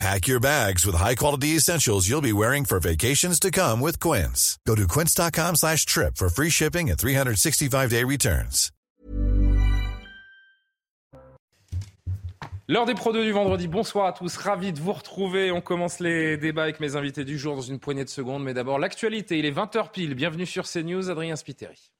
Pack your bags with high-quality essentials you'll be wearing for vacations to come with Quince. Go to quince.com slash trip for free shipping and 365-day returns. L'heure des Pro 2 du vendredi. Bonsoir à tous. Ravi de vous retrouver. On commence les débats avec mes invités du jour dans une poignée de secondes. Mais d'abord, l'actualité. Il est 20h pile. Bienvenue sur CNews. Adrien Spiteri.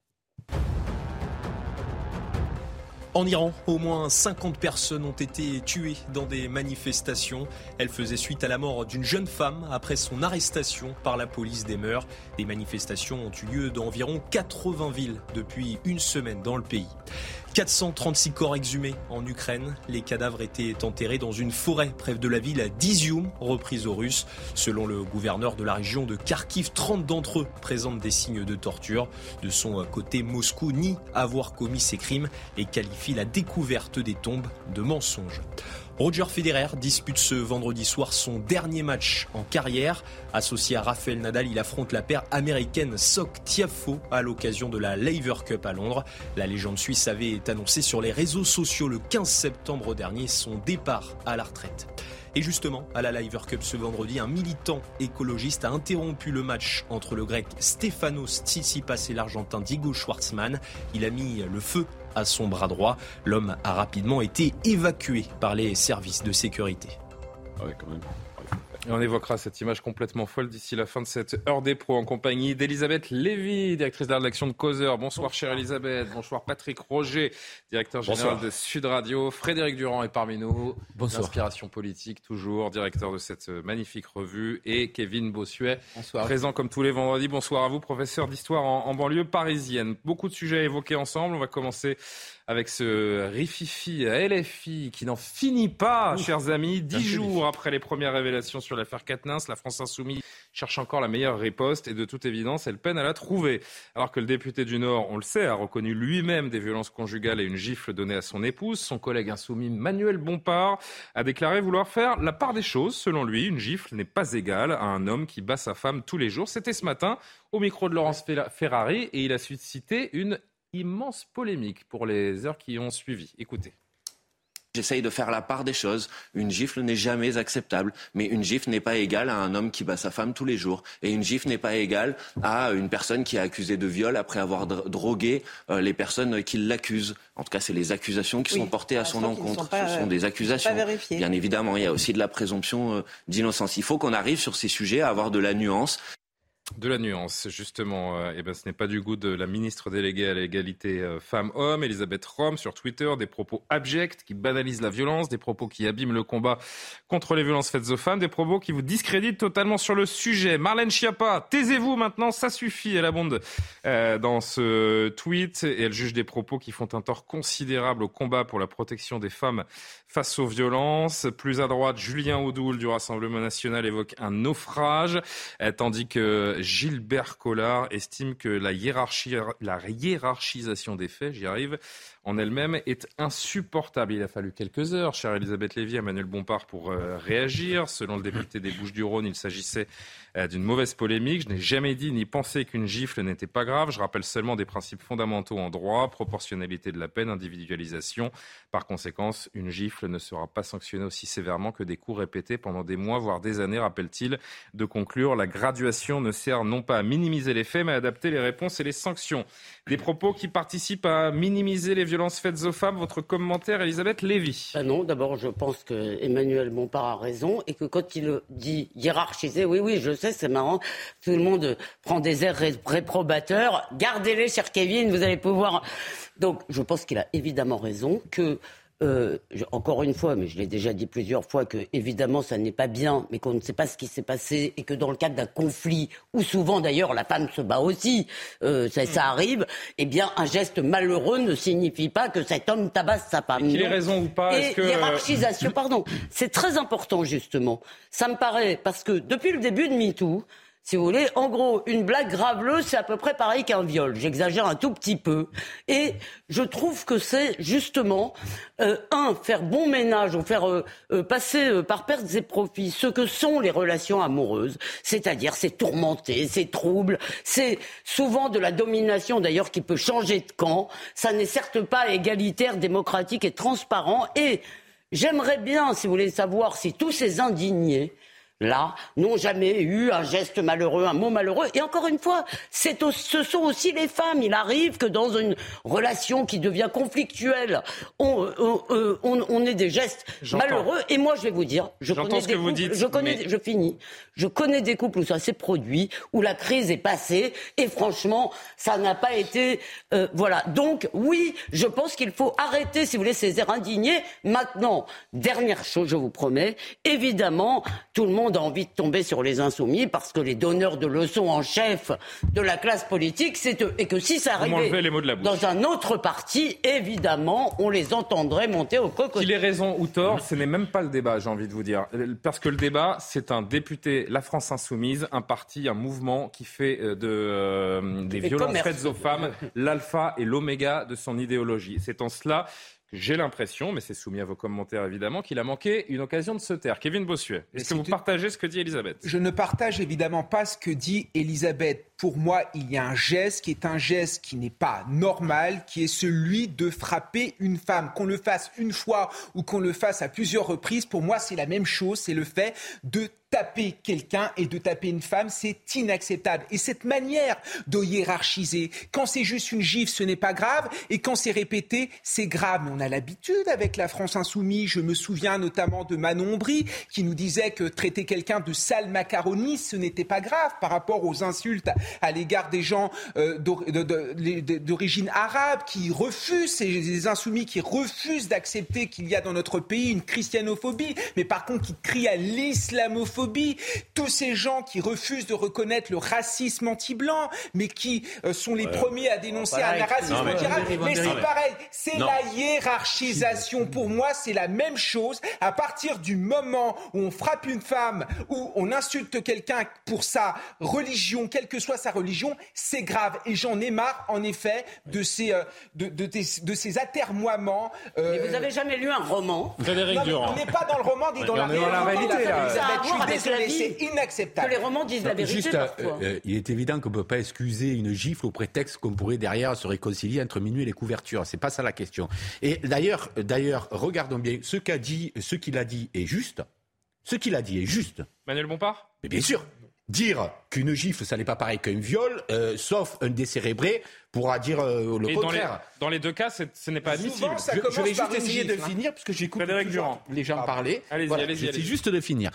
En Iran, au moins 50 personnes ont été tuées dans des manifestations. Elles faisaient suite à la mort d'une jeune femme après son arrestation par la police des mœurs. Des manifestations ont eu lieu dans environ 80 villes depuis une semaine dans le pays. 436 corps exhumés en Ukraine. Les cadavres étaient enterrés dans une forêt près de la ville d'Izium, reprise aux Russes. Selon le gouverneur de la région de Kharkiv, 30 d'entre eux présentent des signes de torture. De son côté, Moscou nie avoir commis ces crimes et qualifie la découverte des tombes de mensonges. Roger Federer dispute ce vendredi soir son dernier match en carrière. Associé à Rafael Nadal, il affronte la paire américaine Sok Tiafo à l'occasion de la Laver Cup à Londres. La légende suisse avait annoncé sur les réseaux sociaux le 15 septembre dernier son départ à la retraite. Et justement, à la Laver Cup ce vendredi, un militant écologiste a interrompu le match entre le grec Stefanos Tsitsipas et l'argentin Diego Schwartzmann. Il a mis le feu à son bras droit. L'homme a rapidement été évacué par les services de sécurité. Ah. Et on évoquera cette image complètement folle d'ici la fin de cette heure des pros en compagnie d'Elisabeth Lévy, directrice de la rédaction de Causeur. Bonsoir, chère Elisabeth. Bonsoir Patrick Roger, directeur général de Sud Radio. Frédéric Durand est parmi nous. Bonsoir. Inspiration politique toujours, directeur de cette magnifique revue. Et Kevin Bossuet, Bonsoir. présent comme tous les vendredis. Bonsoir à vous, professeur d'histoire en, en banlieue parisienne. Beaucoup de sujets à évoquer ensemble. On va commencer avec ce Rififi LFI qui n'en finit pas, chers amis. Dix jours après les premières révélations sur l'affaire Katnins, la France Insoumise cherche encore la meilleure riposte et de toute évidence, elle peine à la trouver. Alors que le député du Nord, on le sait, a reconnu lui-même des violences conjugales et une gifle donnée à son épouse, son collègue insoumis Manuel Bompard a déclaré vouloir faire la part des choses. Selon lui, une gifle n'est pas égale à un homme qui bat sa femme tous les jours. C'était ce matin au micro de Laurence Ferrari et il a suscité une immense polémique pour les heures qui ont suivi. Écoutez. J'essaye de faire la part des choses. Une gifle n'est jamais acceptable, mais une gifle n'est pas égale à un homme qui bat sa femme tous les jours. Et une gifle n'est pas égale à une personne qui est accusée de viol après avoir drogué euh, les personnes qui l'accusent. En tout cas, c'est les accusations qui sont portées à son encontre. Ce sont des accusations. Bien évidemment, il y a aussi de la présomption euh, d'innocence. Il faut qu'on arrive sur ces sujets à avoir de la nuance. De la nuance, justement. Euh, eh ben, ce n'est pas du goût de la ministre déléguée à l'égalité euh, femmes-hommes, Elisabeth Rome, sur Twitter, des propos abjects qui banalisent la violence, des propos qui abîment le combat contre les violences faites aux femmes, des propos qui vous discréditent totalement sur le sujet. Marlène Schiappa, taisez-vous maintenant, ça suffit. Elle abonde euh, dans ce tweet et elle juge des propos qui font un tort considérable au combat pour la protection des femmes face aux violences. Plus à droite, Julien Audoul du Rassemblement national évoque un naufrage, tandis que Gilbert Collard estime que la, hiérarchie, la hiérarchisation des faits, j'y arrive, en elle-même est insupportable. Il a fallu quelques heures, chère Elisabeth Lévy, à Manuel Bompard pour euh, réagir. Selon le député des Bouches-du-Rhône, il s'agissait euh, d'une mauvaise polémique. Je n'ai jamais dit ni pensé qu'une gifle n'était pas grave. Je rappelle seulement des principes fondamentaux en droit, proportionnalité de la peine, individualisation. Par conséquent, une gifle ne sera pas sanctionnée aussi sévèrement que des coups répétés pendant des mois, voire des années, rappelle-t-il, de conclure. La graduation ne sert non pas à minimiser les faits, mais à adapter les réponses et les sanctions. Des propos qui participent à minimiser les violences faites aux femmes. Votre commentaire, Elisabeth Lévy ben Non, d'abord, je pense que Emmanuel Bompard a raison et que quand il dit hiérarchiser, oui, oui, je sais, c'est marrant. Tout le monde prend des airs réprobateurs. Gardez-les, cher Kevin, vous allez pouvoir. Donc, je pense qu'il a évidemment raison que euh, encore une fois, mais je l'ai déjà dit plusieurs fois, que évidemment ça n'est pas bien, mais qu'on ne sait pas ce qui s'est passé et que dans le cadre d'un conflit, où souvent d'ailleurs la femme se bat aussi, euh, ça, ça, arrive, eh bien un geste malheureux ne signifie pas que cet homme tabasse sa femme. Qu'il ait raison ou pas Et que... hiérarchisation, pardon, c'est très important justement. Ça me paraît, parce que depuis le début de MeToo, si vous voulez. En gros, une blague graveleuse, c'est à peu près pareil qu'un viol. J'exagère un tout petit peu. Et je trouve que c'est justement, euh, un, faire bon ménage ou faire euh, euh, passer par perte et profits ce que sont les relations amoureuses. C'est-à-dire, c'est tourmenté, c'est trouble, c'est souvent de la domination d'ailleurs qui peut changer de camp. Ça n'est certes pas égalitaire, démocratique et transparent. Et j'aimerais bien, si vous voulez savoir, si tous ces indignés là, n'ont jamais eu un geste malheureux, un mot malheureux. Et encore une fois, c'est ce sont aussi les femmes. Il arrive que dans une relation qui devient conflictuelle, on, on, on, ait des gestes malheureux. Et moi, je vais vous dire, je connais des couples, dites, je connais, je finis, je connais des couples où ça s'est produit, où la crise est passée, et franchement, ça n'a pas été, euh, voilà. Donc, oui, je pense qu'il faut arrêter, si vous voulez, ces airs indignés. Maintenant, dernière chose, je vous promets, évidemment, tout le monde a envie de tomber sur les insoumis parce que les donneurs de leçons en chef de la classe politique, c'est eux. Et que si ça arrivait dans un autre parti, évidemment, on les entendrait monter au coq. Qu'il ait raison ou tort, ce n'est même pas le débat, j'ai envie de vous dire. Parce que le débat, c'est un député, la France Insoumise, un parti, un mouvement qui fait euh, de, euh, des violences faites aux femmes l'alpha et l'oméga de son idéologie. C'est en cela j'ai l'impression, mais c'est soumis à vos commentaires évidemment, qu'il a manqué une occasion de se taire. Kevin Bossuet, est-ce que vous partagez ce que dit Elisabeth? Je ne partage évidemment pas ce que dit Elisabeth. Pour moi, il y a un geste qui est un geste qui n'est pas normal, qui est celui de frapper une femme. Qu'on le fasse une fois ou qu'on le fasse à plusieurs reprises, pour moi, c'est la même chose. C'est le fait de taper quelqu'un et de taper une femme, c'est inacceptable. Et cette manière de hiérarchiser, quand c'est juste une gifle, ce n'est pas grave, et quand c'est répété, c'est grave. Mais on a l'habitude avec la France insoumise. Je me souviens notamment de Manon Brie qui nous disait que traiter quelqu'un de sale macaroni, ce n'était pas grave par rapport aux insultes à l'égard des gens euh, d'origine arabe qui refusent, ces insoumis qui refusent d'accepter qu'il y a dans notre pays une christianophobie, mais par contre qui crient à l'islamophobie tous ces gens qui refusent de reconnaître le racisme anti-blanc, mais qui euh, sont les premiers à dénoncer un racisme anti-arabe. Mais, c'est pareil, c'est la hiérarchisation. Pour moi, c'est la même chose. À partir du moment où on frappe une femme, où on insulte quelqu'un pour sa religion, quelle que soit sa religion, c'est grave. Et j'en ai marre, en effet, de ces, euh, de, de, de, ces atermoiements. Euh, mais vous n'avez jamais lu un roman? Frédéric Durand. On n'est pas dans le roman, dit dans, la, réalité. C'est inacceptable. Que les romans disent la vérité Juste, euh, euh, il est évident qu'on ne peut pas excuser une gifle au prétexte qu'on pourrait derrière se réconcilier entre minuit et les couvertures. C'est pas ça la question. Et d'ailleurs, d'ailleurs, regardons bien ce qu'a dit, ce qu'il a dit est juste. Ce qu'il a dit est juste. Manuel Bompard? Mais bien sûr. Dire qu'une gifle, ça n'est pas pareil qu'un viol, euh, sauf un décérébré, pourra dire le contraire. Dans les, deux cas, ce n'est pas admissible. Je, vais juste essayer de finir, puisque j'écoute les gens parler. Allez-y, allez-y. C'est juste de finir.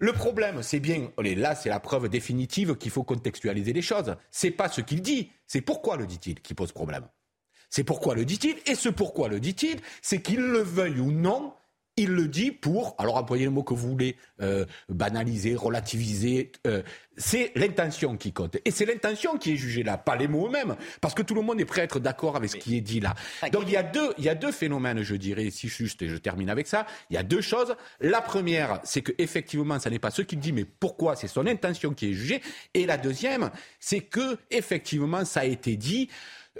Le problème, c'est bien, là, c'est la preuve définitive qu'il faut contextualiser les choses. C'est pas ce qu'il dit, c'est pourquoi le dit-il qui pose problème. C'est pourquoi le dit-il, et ce pourquoi le dit-il, c'est qu'il le veuille ou non, il le dit pour, alors employez le mot que vous voulez, euh, banaliser, relativiser. Euh, c'est l'intention qui compte. Et c'est l'intention qui est jugée là, pas les mots eux-mêmes. Parce que tout le monde est prêt à être d'accord avec ce qui est dit là. Donc il y, a deux, il y a deux phénomènes, je dirais, si juste, et je termine avec ça. Il y a deux choses. La première, c'est que effectivement, ça n'est pas ce qu'il dit, mais pourquoi c'est son intention qui est jugée. Et la deuxième, c'est que effectivement, ça a été dit.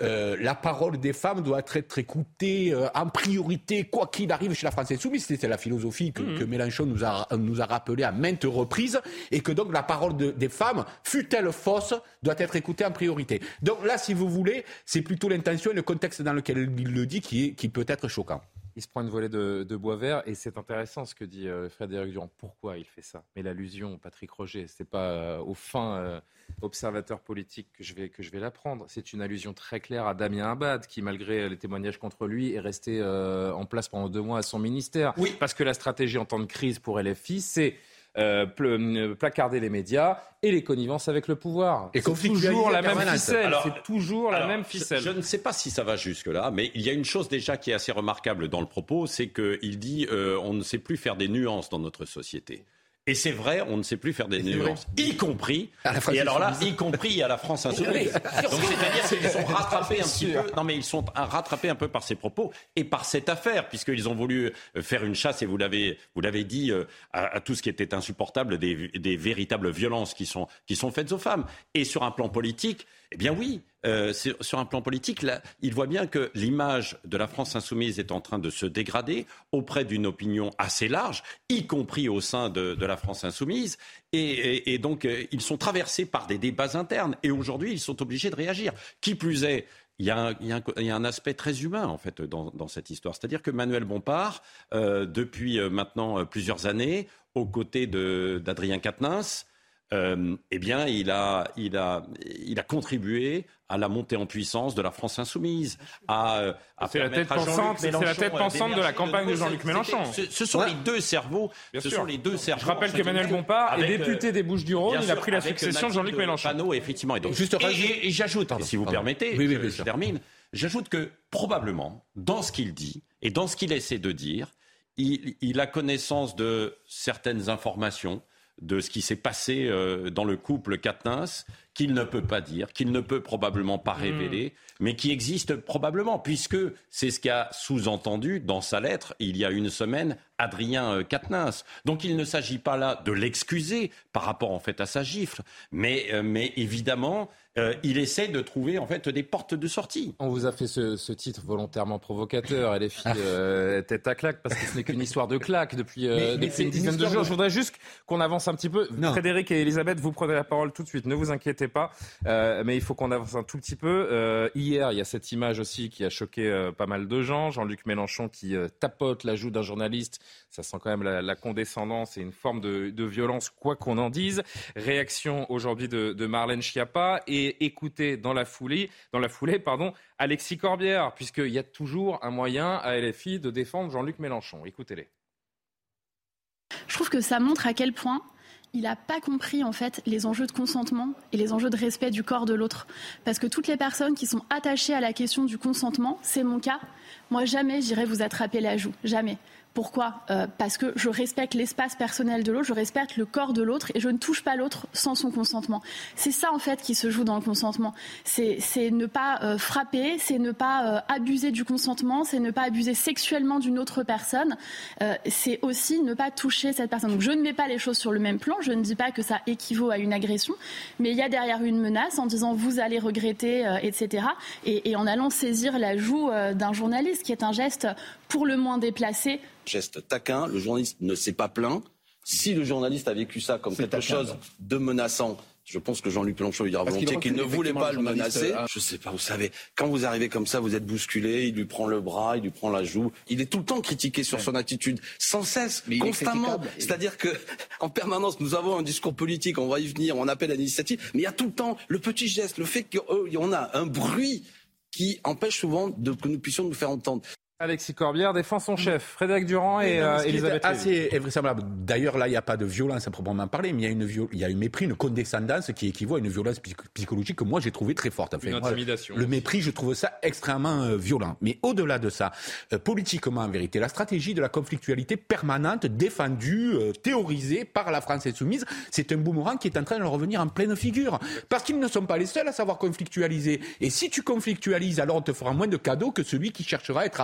Euh, la parole des femmes doit être écoutée euh, en priorité, quoi qu'il arrive chez la France insoumise. C'était la philosophie que, mmh. Mélenchon nous a, nous a rappelé à maintes reprises, et que donc la parole des femmes, fût-elle fausse, doit être écoutée en priorité. Donc là, si vous voulez, c'est plutôt l'intention et le contexte dans lequel il le dit qui, est, qui peut être choquant il se prend une volée de, bois vert et c'est intéressant ce que dit euh, Frédéric Durand. Pourquoi il fait ça? Mais l'allusion, Patrick Roger, c'est pas euh, au fin euh, observateur politique que je vais que je vais l'apprendre. C'est une allusion très claire à Damien Abad qui, malgré les témoignages contre lui, est resté en place pendant deux mois à son ministère. Oui. Parce que la stratégie en temps de crise pour LFI, c'est euh, euh, placarder les médias et les connivences avec le pouvoir. Et c'est toujours la même ficelle. C'est toujours la même ficelle. Je, ne sais pas si ça va jusque-là, mais il y a une chose déjà qui est assez remarquable dans le propos, c'est qu'il dit euh, on ne sait plus faire des nuances dans notre société. Et c'est vrai, on ne sait plus faire des nuances, y compris, À la France et alors là, insoumise. y compris à la France insoumise. Donc c'est-à-dire qu'ils sont rattrapés un petit peu. Non, mais ils sont rattrapés un peu par ces propos et par cette affaire, puisqu'ils ont voulu euh, faire une chasse, et vous l'avez, vous l'avez dit, euh, à, à tout ce qui était insupportable, des, des véritables violences qui sont, qui sont faites aux femmes. Et sur un plan politique, eh bien oui, euh, sur, un plan politique, il voit bien que l'image de la France insoumise est en train de se dégrader auprès d'une opinion assez large, y compris au sein de, la France insoumise. Et, donc, euh, ils sont traversés par des débats internes. Et aujourd'hui, ils sont obligés de réagir. Qui plus est, il y, a un, aspect très humain en fait dans, cette histoire. C'est-à-dire que Manuel Bompard, euh, depuis maintenant plusieurs années, aux côtés d'Adrien Quatennens, euh, eh bien, il a, il, a, il a contribué à la montée en puissance de la France insoumise, à, à C'est la tête pensante- c'est la tête pensante de la campagne de. Jean-Luc Mélenchon. Ce, ce sont les deux cerveaux. Bien ce sûr. sont les deux cerveaux. Je rappelle en que fait, Emmanuel du- Bompard est avec, euh, député des Bouches-du-Rhône. Il a pris la succession de Jean-Luc Mélenchon. Panot, effectivement. Et donc, Juste et- rajouter- et, et j'ajoute, Pardon, si vous pardon. permettez, Oui, oui, je, termine. J'ajoute que probablement, dans ce qu'il dit et dans ce qu'il essaie de dire, il, il a connaissance de certaines informations de ce qui s'est passé euh, dans le couple Katnins qu'il ne peut pas dire, qu'il ne peut probablement pas révéler, mais qui existe probablement, puisque c'est ce qu'a sous-entendu dans sa lettre il y a une semaine Adrien euh, Quatennens. Donc il ne s'agit pas là de l'excuser par rapport en fait à sa gifle, mais, euh, mais évidemment euh, il essaie de trouver en fait des portes de sortie. On vous a fait ce, ce titre volontairement provocateur, et les filles euh, tête à claque, parce que ce n'est qu'une histoire de claque depuis, euh, Mais- mais depuis c'est une une dizaine de jours. de- Je voudrais juste qu'on avance un petit peu. Non. Frédéric et Elisabeth, vous prenez la parole tout de suite, ne vous inquiétez pas, Euh, mais il faut qu'on avance un tout petit peu. Euh, hier, il y a cette image aussi qui a choqué euh, pas mal de gens. Jean-Luc Mélenchon qui tapote la joue d'un journaliste, ça sent quand même la, condescendance et une forme de, violence, quoi qu'on en dise. Réaction aujourd'hui de, de Marlène Schiappa et écoutez dans la foulée, dans la foulée, pardon, Alexis Corbière, puisqu'il y a toujours un moyen à LFI de défendre Jean-Luc Mélenchon. Écoutez-les. Je trouve que ça montre à quel point il n'a pas compris en fait les enjeux de consentement et les enjeux de respect du corps de l'autre. Parce que toutes les personnes qui sont attachées à la question du consentement, c'est mon cas, moi jamais j'irai vous attraper la joue, jamais. Pourquoi? Euh, Parce que je respecte l'espace personnel de l'autre, je respecte le corps de l'autre et je ne touche pas l'autre sans son consentement. C'est ça en fait qui se joue dans le consentement. C'est ne pas euh, frapper, c'est ne pas euh, abuser du consentement, c'est ne pas abuser sexuellement d'une autre personne. C'est aussi ne pas toucher cette personne. Donc je ne mets pas les choses sur le même plan. Je ne dis pas que ça équivaut à une agression, mais il y a derrière une menace en disant vous allez regretter, etc. Et, en allant saisir la joue d'un journaliste, qui est un geste pour le moins déplacé. geste taquin. Le journaliste ne s'est pas plaint. Si le journaliste a vécu ça comme quelque chose de menaçant, je pense que Jean-Luc Mélenchon lui dira Parce volontiers qu'il ne voulait pas le menacer. hein. Je sais pas, vous savez, quand vous arrivez comme ça, vous êtes bousculé, il lui prend le bras, il lui prend la joue. Il est tout le temps critiqué sur son attitude, sans cesse, Mais constamment. C'est-à-dire que, en permanence, nous avons un discours politique, on va y venir, on appelle à l'initiative, mais il y a tout le temps le petit geste, le fait qu'on a un bruit qui empêche souvent de, que nous puissions nous faire entendre. Alexis Corbière défend son chef, Frédéric Durand et non, euh, est Elisabeth Lévy. assez invraisemblable. D'ailleurs, là, il n'y a pas de violence à proprement parler, mais il y a une, viol- il y a une mépris, une condescendance qui équivaut à une violence psy- psychologique que moi j'ai trouvé très forte. Enfin, Une moi, intimidation le mépris, je trouve ça extrêmement euh, violent. Mais au-delà de ça, euh, politiquement, en vérité, la stratégie de la conflictualité permanente, défendue, euh, théorisée par la France insoumise, c'est un boomerang qui est en train de leur revenir en pleine figure. Parce qu'ils ne sont pas les seuls à savoir conflictualiser. Et si tu conflictualises, alors on te fera moins de cadeaux que celui qui cherchera à être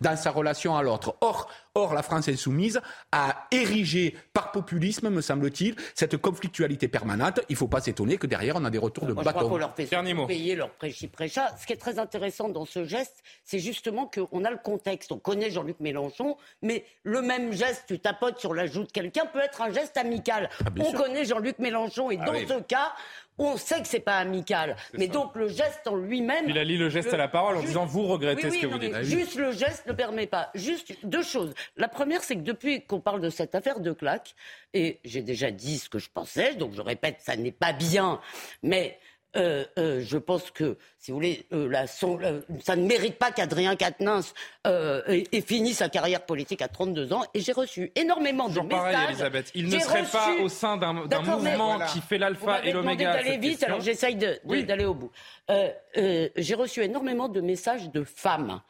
dans sa relation à l'autre. Or, or, la France insoumise a érigé par populisme, me semble-t-il, cette conflictualité permanente. Il ne faut pas s'étonner que derrière, on a des retours de Moi, je crois bâton. qu'on leur fait Dernier mot. payer leur prêchi-prêcha. Ce qui est très intéressant dans ce geste, c'est justement qu'on a le contexte. On connaît Jean-Luc Mélenchon, mais le même geste, tu tapotes sur la joue de quelqu'un, peut être un geste amical. on connaît Jean-Luc Mélenchon et dans oui. ce cas, on sait que c'est pas amical. Mais donc le geste en lui-même. Il a lié le geste à la parole en juste- disant vous regrettez Oui, oui, ce que non, vous dites. mais Juste le geste ne permet pas. Juste deux choses. La première, c'est que depuis qu'on parle de cette affaire de claque, et j'ai déjà dit ce que je pensais, donc je répète, ça n'est pas bien, mais euh, euh, je pense que, si vous voulez, euh, la son- ça ne mérite pas qu'Adrien Quatennens euh, ait, ait fini sa carrière politique à 32 ans. Et j'ai reçu énormément de Toujours pareil, messages. Elisabeth. Il ne serait pas reçu- au sein d'un mais mouvement voilà. qui fait l'alpha et l'oméga. d'aller vite, alors j'essaye de- Oui. d'aller au bout. Euh, euh, j'ai reçu énormément de messages de femmes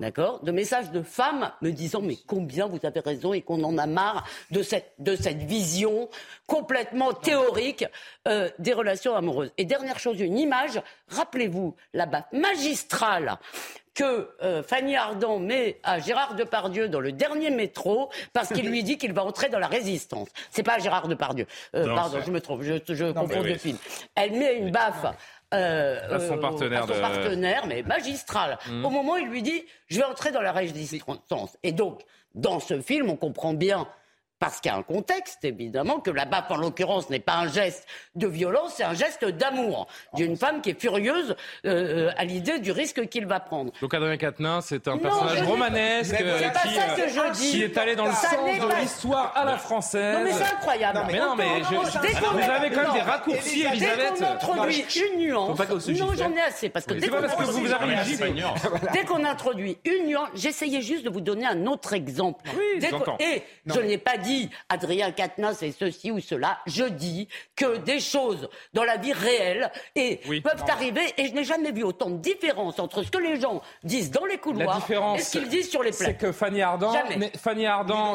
D'accord De messages de femmes me disant mais combien vous avez raison et qu'on en a marre de cette, de cette vision complètement théorique euh, des relations amoureuses. Et dernière chose, une image, rappelez-vous la baffe magistrale que euh, Fanny Ardant met à Gérard Depardieu dans le dernier métro parce qu'il lui dit qu'il va entrer dans la résistance. C'est pas Gérard Depardieu. Euh, pardon, je me trompe, je, je confonds deux films. Elle met une baffe À son euh, partenaire à son de- partenaire, mais magistral. Mhm. Au moment où il lui dit Je vais entrer dans la résistance. Et donc, dans ce film, on comprend bien. Parce qu'il y a un contexte, évidemment, que la baffe, en l'occurrence, n'est pas un geste de violence, c'est un geste d'amour d'une femme qui est furieuse euh, à l'idée du risque qu'il va prendre. Donc Adrien Quatennens, c'est un Non, personnage romanesque euh, qui, ça euh, que je dis. qui est allé dans le Ça sens n'est de l'histoire à la française. Non, mais c'est incroyable. Mais non, mais je- Dès vous avez quand même non, des raccourcis, Dès Elisabeth. qu'on introduit une nuance, non, j'en ai assez parce que Oui, dès qu'on parce que vous introduit-. Dès qu'on introduit une nuance, j'essayais juste de vous donner un autre exemple. Dès. Et je n'ai pas dit Adrien Quatennens et ceci ou cela. Je dis que des choses dans la vie réelle et Oui. peuvent Non. arriver. Et je n'ai jamais vu autant de différence entre ce que les gens disent dans les couloirs et ce qu'ils disent sur les c'est plateaux. que Fanny Ardant, Fanny Ardant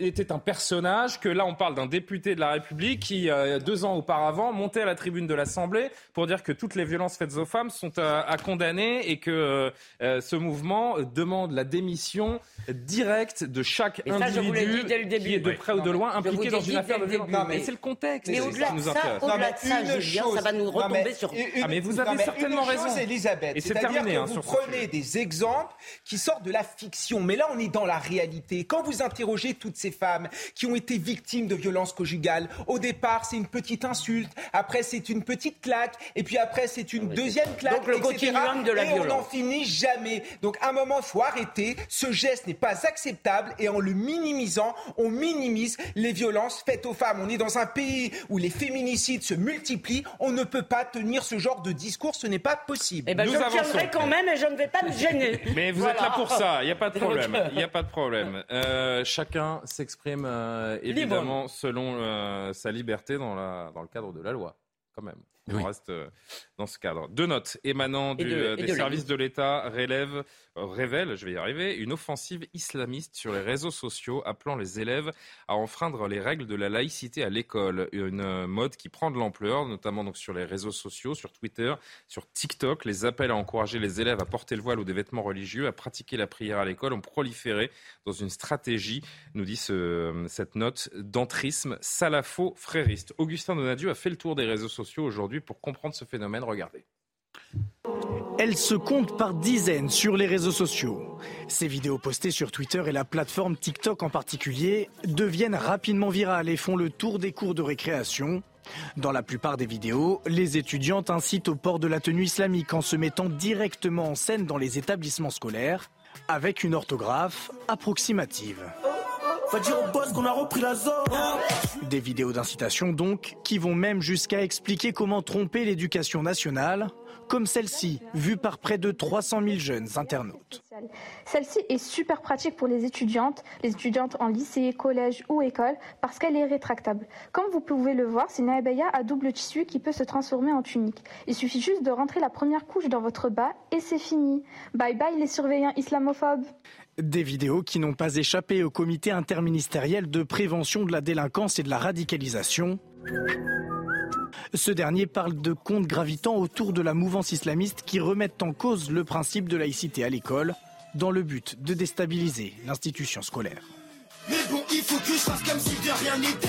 était un personnage que là on parle d'un député de la République qui euh, deux ans auparavant montait à la tribune de l'Assemblée pour dire que toutes les violences faites aux femmes sont à, à condamner et que euh, euh, ce mouvement demande la démission directe de chaque Et ça, je vous l'ai individu dit dès le début. De près ou de loin impliqué dans une affaire de le violence. mais c'est le contexte Mais au-delà de ça, au-delà de ça, Julien, va nous retomber sur. une- Ah, mais vous avez certainement raison. Elisabeth. Et c'est terminé, hein, vous prenez des exemples qui sortent de la fiction, mais là on est dans la réalité. Quand vous interrogez toutes ces femmes qui ont été victimes de violences conjugales, au départ c'est une petite insulte, après c'est une petite claque, et puis après c'est une deuxième claque, Donc, le etc. de la et on n'en finit jamais. Donc à un moment, il faut arrêter. Ce geste n'est pas acceptable et en le minimisant, on minimise les violences faites aux femmes. On est dans un pays où les féminicides se multiplient. On ne peut pas tenir ce genre de discours. Ce n'est pas possible. Eh ben, Nous je tiendrai quand même et je ne vais pas me gêner. Mais vous Voilà. êtes là pour ça, il n'y a pas de problème. Il n'y a pas de problème. Euh, chacun s'exprime euh, évidemment selon euh, sa liberté dans, la, dans le cadre de la loi, quand même. On reste euh, dans ce cadre. Deux notes émanant Et du, de- euh, des de services de l'État euh, révèlent, je vais y arriver, une offensive islamiste sur les réseaux sociaux appelant les élèves à enfreindre les règles de la laïcité à l'école. Une mode qui prend de l'ampleur, notamment donc sur les réseaux sociaux, sur Twitter, sur TikTok. Les appels à encourager les élèves à porter le voile ou des vêtements religieux, à pratiquer la prière à l'école ont proliféré dans une stratégie, nous dit ce- cette note, d'entrisme salafo-frériste. Augustin Donadieu a fait le tour des réseaux sociaux aujourd'hui pour comprendre ce phénomène. Regardez. Elles se comptent par dizaines sur les réseaux sociaux. Ces vidéos postées sur Twitter et la plateforme TikTok en particulier deviennent rapidement virales et font le tour des cours de récréation. Dans la plupart des vidéos, les étudiantes incitent au port de la tenue islamique en se mettant directement en scène dans les établissements scolaires avec une orthographe approximative. Va dire au boss qu'on a repris la zone. Des vidéos d'incitation donc, qui vont même jusqu'à expliquer comment tromper l'éducation nationale, comme celle-ci, vue par près de 300 000 jeunes internautes. Celle-ci est super pratique pour les étudiantes, les étudiantes en lycée, collège ou école, parce qu'elle est rétractable. Comme vous pouvez le voir, c'est une abaya à double tissu qui peut se transformer en tunique. Il suffit juste de rentrer la première couche dans votre bas et c'est fini. Bye bye les surveillants islamophobes. Des vidéos qui n'ont pas échappé au comité interministériel de prévention de la délinquance et de la radicalisation. Ce dernier parle de comptes gravitant autour de la mouvance islamiste qui remettent en cause le principe de laïcité à l'école dans le but de déstabiliser l'institution scolaire. Mais bon, il faut que je fasse comme si de rien n'était.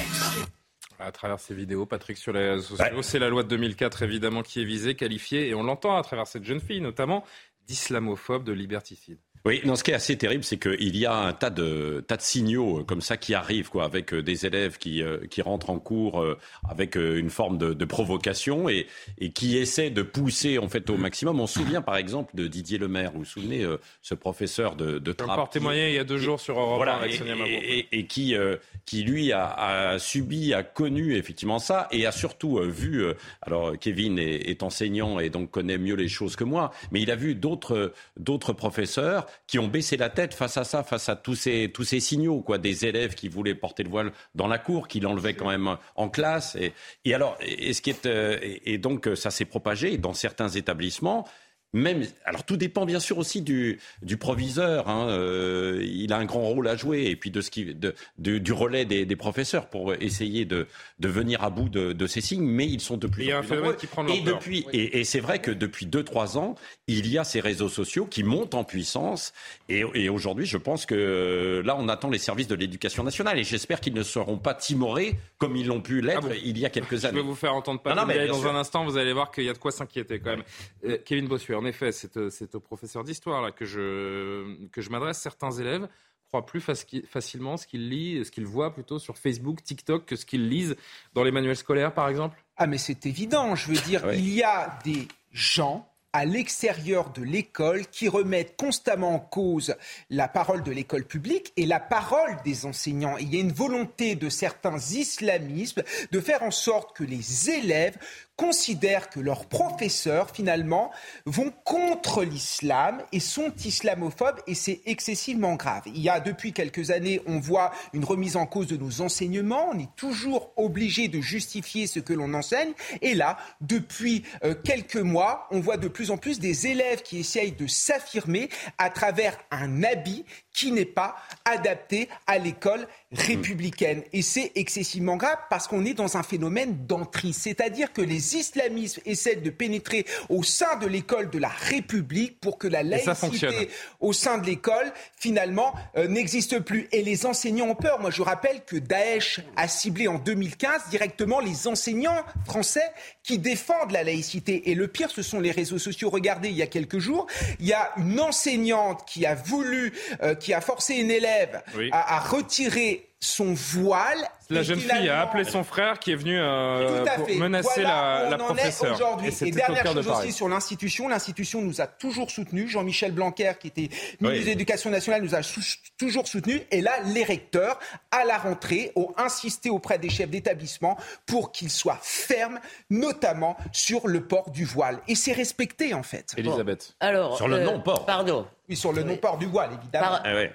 À travers ces vidéos, Patrick, sur les réseaux sociaux, c'est la loi de 2004 évidemment qui est visée, qualifiée, et on l'entend à travers cette jeune fille notamment, d'islamophobe, de liberticide. Oui, non, ce qui est assez terrible, c'est qu'il y a un tas de, tas de signaux euh, comme ça qui arrivent, quoi, avec euh, des élèves qui, euh, qui rentrent en cours avec une forme de, de provocation et, et qui essaient de pousser en fait au maximum. On se souvient par exemple de Didier Lemaire, vous vous souvenez, euh, ce professeur de, de J'ai Trappes encore témoigné il y a deux jours sur Europe 1 voilà, avec et, Sonia Mabrouk. et- et- qui, euh, qui lui a, a subi, a connu effectivement ça et a surtout vu. alors Kevin est, est enseignant et donc connaît mieux les choses que moi, mais il a vu d'autres d'autres professeurs qui ont baissé la tête face à ça, face à tous ces tous ces signaux, quoi, des élèves qui voulaient porter le voile dans la cour, qui l'enlevaient quand même en classe. Et, et alors, et, ce qui est euh, et, et donc ça s'est propagé dans certains établissements. Même, alors tout dépend bien sûr aussi du, du proviseur. Hein, euh, il a un grand rôle à jouer et puis de ce qui, de, du relais des, des, professeurs pour essayer de, de venir à bout de, ces signes. Mais ils sont de plus il y a en un plus phénomène qui prend de Et depuis, et, et c'est vrai que depuis 2-3 ans, il y a ces réseaux sociaux qui montent en puissance. Et, et aujourd'hui, je pense que là, on attend les services de l'éducation nationale et j'espère qu'ils ne seront pas timorés comme ils l'ont pu l'être Ah bon il y a quelques années. Je vais vous faire entendre pas Non, non, mais dans sûr. un instant. Vous allez voir qu'il y a de quoi s'inquiéter quand même. Euh, Kevin Bossuet, en effet, c'est euh, c'est au professeur d'histoire là que je que je m'adresse. Certains élèves croient plus faci- facilement ce qu'ils lisent, ce qu'ils voient plutôt sur Facebook, TikTok que ce qu'ils lisent dans les manuels scolaires, par exemple. Ah mais c'est évident, je veux dire, il y a des gens à l'extérieur de l'école qui remettent constamment en cause la parole de l'école publique et la parole des enseignants. Il y a une volonté de certains islamismes de faire en sorte que les élèves considèrent que leurs professeurs, finalement, vont contre l'islam et sont islamophobes et c'est excessivement grave. Il y a depuis quelques années, on voit une remise en cause de nos enseignements. On est toujours obligé de justifier ce que l'on enseigne. Et là, depuis euh, quelques mois, on voit de plus en plus des élèves qui essayent de s'affirmer à travers un habit qui n'est pas adapté à l'école républicaine. Et c'est excessivement grave parce qu'on est dans un phénomène d'entrise. C'est-à-dire que les islamistes essaient de pénétrer au sein de l'école de la République pour que la laïcité au sein de l'école, finalement, euh, n'existe plus. Et les enseignants ont peur. Moi, je rappelle que Daesh a ciblé en 2015 directement les enseignants français qui défendent la laïcité. Et le pire, ce sont les réseaux sociaux. Regardez, il y a quelques jours, il y a une enseignante qui a voulu, euh, qui a forcé une élève Oui. à, à retirer son voile. La jeune fille a appelé son frère qui est venu euh, tout à pour fait. menacer Voilà la, la on en est professeure. aujourd'hui. Et Et, dernière de chose aussi sur l'institution. L'institution nous a toujours soutenus. Jean-Michel Blanquer, qui était ministre Oui. de l'Éducation nationale, nous a sou- toujours soutenus. Et là, les recteurs, à la rentrée, ont insisté auprès des chefs d'établissement pour qu'ils soient fermes, notamment sur le port du voile. Et c'est respecté, en fait. Elisabeth. Alors, Sur le euh, non-port. Pardon. Oui, sur le non-port du voile, évidemment. Par- Ah ouais.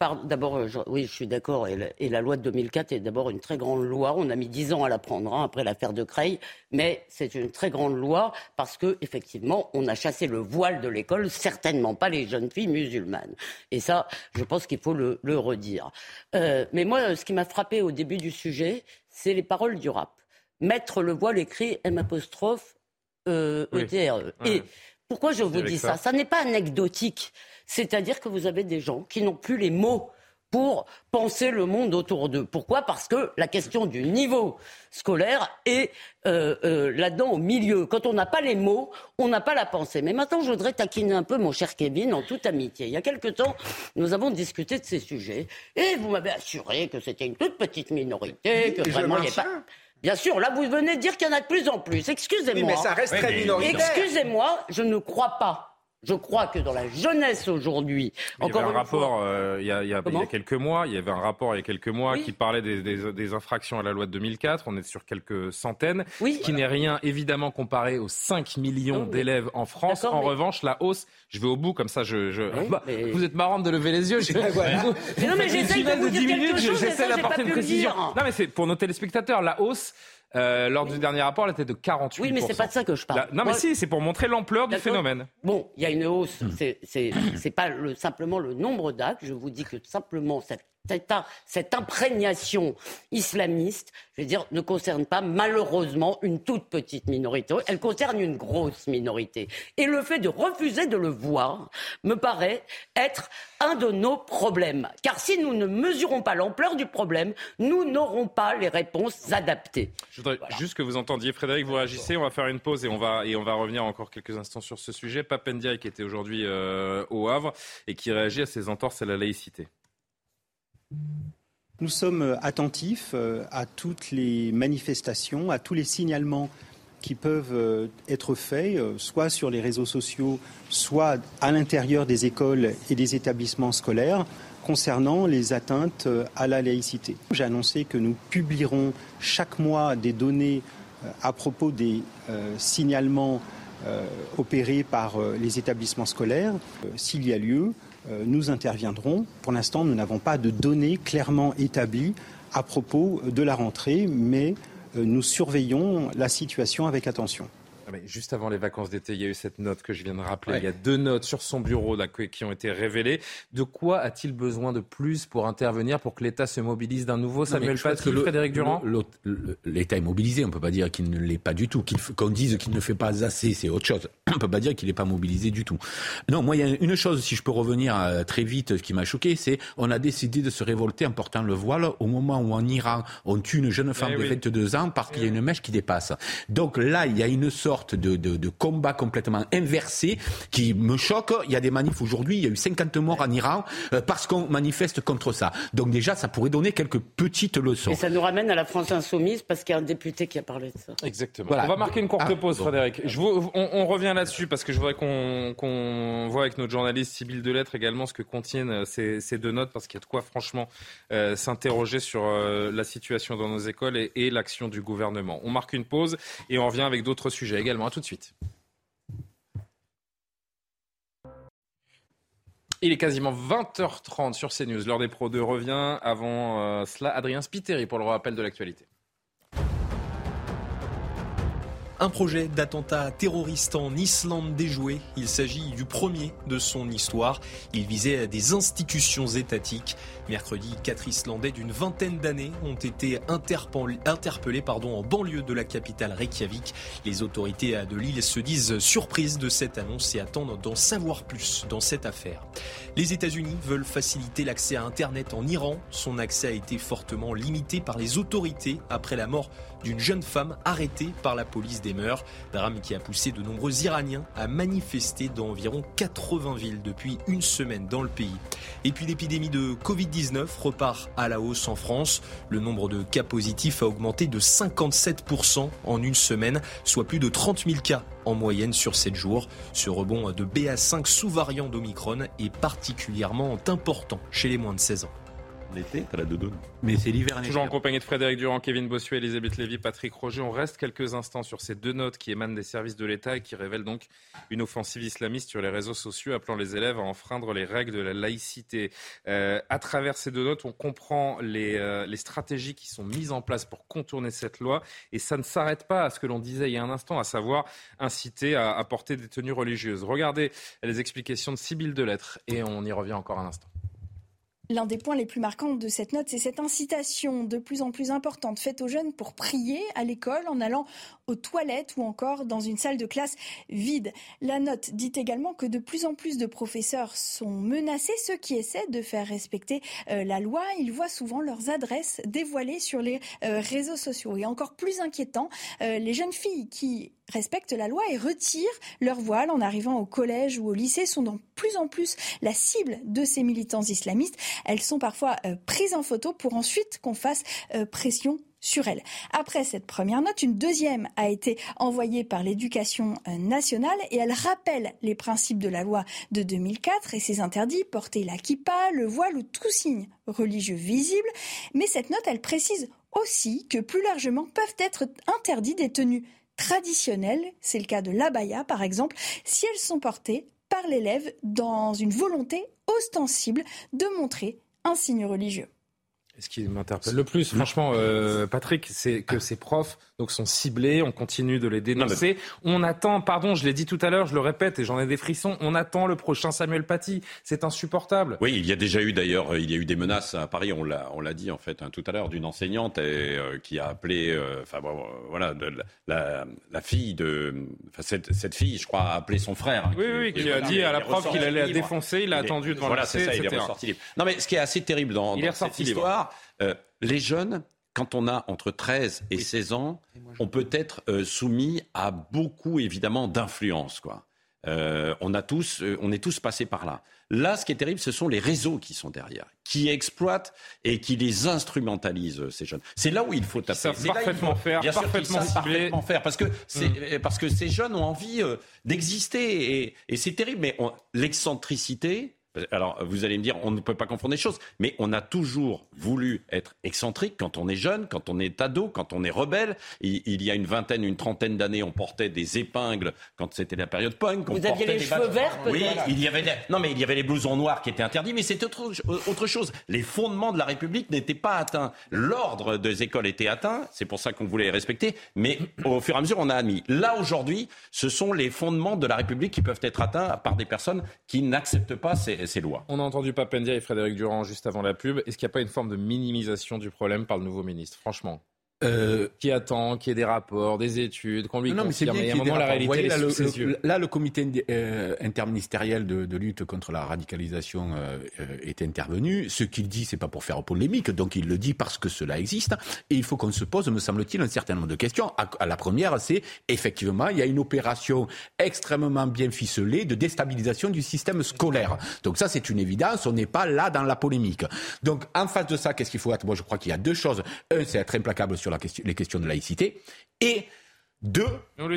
D'abord, euh, oui, je suis d'accord. Et, la- et la loi de 2004 est d'abord une très grande loi. On a mis dix ans à la prendre hein, après l'affaire de Creil, mais c'est une très grande loi parce que effectivement, on a chassé le voile de l'école, certainement pas les jeunes filles musulmanes. Et ça, je pense qu'il faut le, le redire. Euh, mais moi, ce qui m'a frappé au début du sujet, c'est les paroles du rap. Mettre le voile écrit M apostrophe euh, Oui. ETRE. Ouais. Et pourquoi je vous dis ça? ça Ça n'est pas anecdotique. C'est-à-dire que vous avez des gens qui n'ont plus les mots pour penser le monde autour d'eux. Pourquoi? Parce que la question du niveau scolaire est euh, euh, là-dedans au milieu. Quand on n'a pas les mots, on n'a pas la pensée. Mais maintenant, je voudrais taquiner un peu mon cher Kevin en toute amitié. Il y a quelque temps, nous avons discuté de ces sujets et vous m'avez assuré que c'était une toute petite minorité, que vraiment il n'y avait pas... Bien sûr, là, vous venez de dire qu'il y en a de plus en plus. Excusez-moi. Oui, mais ça reste Oui, très minoritaire. Excusez-moi, je ne crois pas. Je crois que dans la jeunesse aujourd'hui, Il y avait un rapport euh, il, y a, il y a- il y Comment a quelques mois, il y avait un rapport il y a quelques mois Oui. qui parlait des, des- des infractions à la loi de 2004. On est sur quelques centaines, Oui. ce qui n'est rien évidemment comparé aux 5 millions mais- d'élèves en France. En mais- revanche, la hausse, je vais au bout comme ça. Je, je- Bah, mais- Vous êtes marrante de lever les yeux. Je... voilà. Mais non, mais j'essaye de vous dire 10 quelque chose, J'essaie d'apporter une précision. dire. Non, mais c'est pour nos téléspectateurs. La hausse, euh, lors du dernier rapport, elle était de 48 Oui, mais c'est pas de ça que je parle. La- Non, mais Moi- si, c'est pour montrer l'ampleur du phénomène. Bon, il y a une hausse. C'est c'est c'est pas le, simplement le nombre d'actes. Je vous dis que simplement cette cette, imprégnation islamiste, je veux dire, ne concerne pas malheureusement une toute petite minorité. Elle concerne une grosse minorité. Et le fait de refuser de le voir me paraît être un de nos problèmes. Car si nous ne mesurons pas l'ampleur du problème, nous n'aurons pas les réponses adaptées. Je voudrais juste que vous entendiez Frédéric, vous réagissez. On va faire une pause et on va, et on va revenir encore quelques instants sur ce sujet. Papendiaï qui était aujourd'hui euh, au Havre et qui réagit à ces entorses à la laïcité. Nous sommes attentifs euh, à toutes les manifestations, à tous les signalements qui peuvent euh, être faits, euh, soit sur les réseaux sociaux, soit à l'intérieur des écoles et des établissements scolaires, concernant les atteintes euh, à la laïcité. J'ai annoncé que nous publierons chaque mois des données euh, à propos des euh, signalements euh, opérés par euh, les établissements scolaires. Euh, S'il y a lieu, euh, nous interviendrons. Pour l'instant, nous n'avons pas de données clairement établies à propos de la rentrée, mais euh, nous surveillons la situation avec attention. Ah, juste avant les vacances d'été, il y a eu cette note que je viens de rappeler. Il y a deux notes sur son bureau là, qui ont été révélées. De quoi a-t-il besoin de plus pour intervenir, pour que l'État se mobilise d'un nouveau Samuel Paty, Frédéric Durand L'État est mobilisé, on ne peut pas dire qu'il ne l'est pas du tout. Qu'on dise qu'il ne fait pas assez, c'est autre chose. On ne peut pas dire qu'il n'est pas mobilisé du tout. Non, moi, il y a une chose, si je peux revenir euh, très vite, ce qui m'a choqué, c'est on a décidé de se révolter en portant le voile au moment où en Iran, on tue une jeune femme eh de 22 ans parce qu'il y a une mèche qui dépasse. Donc là, il y a une sorte de, de, de, combat complètement inversé qui me choque. Il y a des manifs aujourd'hui, il y a eu 50 morts en Iran euh, parce qu'on manifeste contre ça. Donc déjà, ça pourrait donner quelques petites leçons. Et ça nous ramène à la France insoumise parce qu'il y a un député qui a parlé de ça. Exactement. On va marquer une courte ah, pause, Frédéric. Je vous, on, revient là-dessus parce que je voudrais qu'on voit avec notre journaliste Sybille Delettre également ce que contiennent euh, ces, ces deux notes parce qu'il y a de quoi franchement euh, s'interroger sur la situation dans nos écoles et, et l'action du gouvernement. On marque une pause et on revient avec d'autres sujets À tout de suite. Il est quasiment 20h30 sur CNews. L'heure des Pro 2 revient. Avant euh, cela, Adrien Spiteri pour le rappel de l'actualité. Un projet d'attentat terroriste en Islande déjoué. Il s'agit du premier de son histoire. Il visait des institutions étatiques. Mercredi, quatre Islandais d'une vingtaine d'années ont été interpellés en banlieue de la capitale Reykjavik. Les autorités de l'île se disent surprises de cette annonce et attendent d'en savoir plus dans cette affaire. Les États-Unis veulent faciliter l'accès à Internet en Iran. Son accès a été fortement limité par les autorités après la mort d'une jeune femme arrêtée par la police des mœurs. Drame qui a poussé de nombreux Iraniens à manifester dans environ 80 villes depuis une semaine dans le pays. Et puis l'épidémie de Covid-19 repart à la hausse en France. Le nombre de cas positifs a augmenté de 57% en une semaine, soit plus de 30 000 cas en moyenne sur 7 jours. Ce rebond de BA5 sous-variant d'Omicron est particulièrement important chez les moins de 16 ans. L'été, t'as la doudoune. Mais c'est l'hiver. Toujours en compagnie de Frédéric Durand, Kevin Bossuet, Elisabeth Lévy, Patrick Roger. On reste quelques instants sur ces deux notes qui émanent des services de l'État et qui révèlent donc une offensive islamiste sur les réseaux sociaux, appelant les élèves à enfreindre les règles de la laïcité. Euh, à travers ces deux notes, on comprend les, euh, les stratégies qui sont mises en place pour contourner cette loi. Et ça ne s'arrête pas à ce que l'on disait il y a un instant, à savoir inciter à, à porter des tenues religieuses. Regardez les explications de Sibylle Delettre et on y revient encore un instant. L'un des points les plus marquants de cette note, c'est cette incitation de plus en plus importante faite aux jeunes pour prier à l'école en allant aux toilettes ou encore dans une salle de classe vide. La note dit également que de plus en plus de professeurs sont menacés, ceux qui essaient de faire respecter euh, la loi. Ils voient souvent leurs adresses dévoilées sur les euh, réseaux sociaux. Et encore plus inquiétant, euh, les jeunes filles qui respectent la loi et retirent leur voile en arrivant au collège ou au lycée sont de plus en plus la cible de ces militants islamistes. Elles sont parfois prises en photo pour ensuite qu'on fasse pression sur elles. Après cette première note, une deuxième a été envoyée par l'éducation euh, nationale et elle rappelle les principes de la loi de 2004 et ses interdits, porter la kippa, le voile ou tout signe religieux visible. Mais cette note, elle précise aussi que plus largement peuvent être interdits des tenues traditionnelles, c'est le cas de l'abaya par exemple, si elles sont portées par l'élève dans une volonté ostensible de montrer un signe religieux. Ce qui m'interpelle le plus, franchement, euh, Patrick, c'est que ces profs donc sont ciblés, on continue de les dénoncer. On attend, pardon, je l'ai dit tout à l'heure, je le répète et j'en ai des frissons, on attend le prochain Samuel Paty. C'est insupportable. Oui, il y a déjà eu d'ailleurs, il y a eu des menaces à Paris, on l'a, on l'a dit en fait hein, tout à l'heure, d'une enseignante et, euh, qui a appelé, euh, enfin voilà, de, la, la, fille de, cette, cette, fille, je crois, a appelé son frère. Hein, oui, oui, qui, a dit à la prof qu'il allait la défoncer, il a attendu devant voilà, le c'est ça, il est ressorti libre. Non, mais ce qui est assez terrible dans, dans cette histoire. Euh, les jeunes, quand on a entre 13 et 16 ans, on peut être euh, soumis à beaucoup, évidemment, d'influence. Quoi. Euh, on, a tous, on est tous passés par là. Là, ce qui est terrible, ce sont les réseaux qui sont derrière, qui exploitent et qui les instrumentalisent, ces jeunes. C'est là où il faut taper. Ils parfaitement faire, bien parfaitement, sûr parfaitement faire, parce que, mm. parce que ces jeunes ont envie d'exister. Et, c'est terrible, mais l'excentricité, Alors, vous allez me dire, on ne peut pas confondre les choses, mais on a toujours voulu être excentrique quand on est jeune, quand on est ado, quand on est rebelle. Il, il y a une vingtaine, une trentaine d'années, on portait des épingles quand c'était la période punk. on Vous aviez les cheveux verts, peut-être Oui, il y avait des- non mais il y avait les blousons noirs qui étaient interdits, mais c'était autre, autre chose. Les fondements de la République n'étaient pas atteints. L'ordre des écoles était atteint, c'est pour ça qu'on voulait les respecter, mais au fur et à mesure on a admis. Là aujourd'hui, ce sont les fondements de la République qui peuvent être atteints par des personnes qui n'acceptent pas ces, lois. On a entendu Papendia et Frédéric Durand juste avant la pub. Est-ce qu'il n'y a pas une forme de minimisation du problème par le nouveau ministre? Franchement. Qui attend, qu'il y ait des rapports, des études, qu'on lui Non, mais c'est confirme. bien à qu'il un y ait des moment, la réalité, voyez, là, le, ses le- yeux. là, le comité euh, interministériel de, de lutte contre la radicalisation euh, euh, est intervenu. Ce qu'il dit, c'est pas pour faire polémique, donc il le dit parce que cela existe. Et il faut qu'on se pose, me semble-t-il, un certain nombre de questions. À, à la première, c'est effectivement, il y a une opération extrêmement bien ficelée de déstabilisation du système scolaire. Donc ça, c'est une évidence. On n'est pas là dans la polémique. Donc en face de ça, qu'est-ce qu'il faut être? Moi, je crois qu'il y a deux choses. Un, c'est être implacable sur la question, les questions de laïcité. Et deux,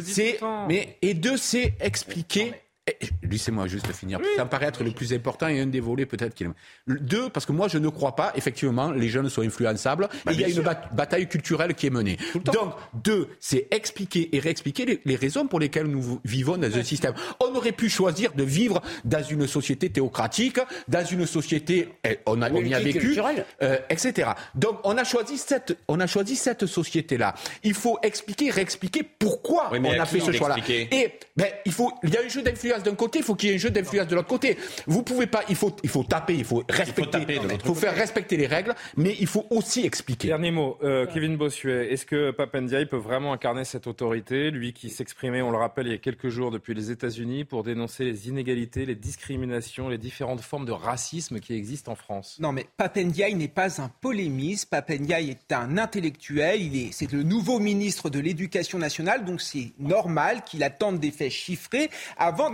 c'est mais et deux, c'est expliquer. Eh, Laissez-moi juste finir. Ça me paraît être le plus important et un des volets peut-être qu'il. Deux, parce que moi je ne crois pas effectivement les jeunes sont influençables. et il y a une bat- bataille culturelle qui est menée. Donc deux, c'est expliquer et réexpliquer les, les raisons pour lesquelles nous vivons dans un système. On aurait pu choisir de vivre dans une société théocratique, dans une société, eh, on a, on y a vécu, euh, etc. Donc on a choisi cette, on a choisi cette société-là. Il faut expliquer, réexpliquer pourquoi Oui, on a fait ce choix-là. l'expliquer Et ben il faut, il y a un jeu d'influence d'un côté, il faut qu'il y ait un jeu d'influence de l'autre côté. Vous pouvez pas, il faut, il faut taper, il faut respecter, taper de il faut côté. faire respecter les règles, mais il faut aussi expliquer. Dernier mot, euh, Kevin Bossuet, est-ce que Papendiaï peut vraiment incarner cette autorité, lui qui s'exprimait, on le rappelle, il y a quelques jours depuis les États-Unis pour dénoncer les inégalités, les discriminations, les différentes formes de racisme qui existent en France? Non, mais Papendiaï n'est pas un polémiste. Papendiaï est un intellectuel. Il est, c'est le nouveau ministre de l'Éducation nationale, donc c'est normal qu'il attende des faits chiffrés avant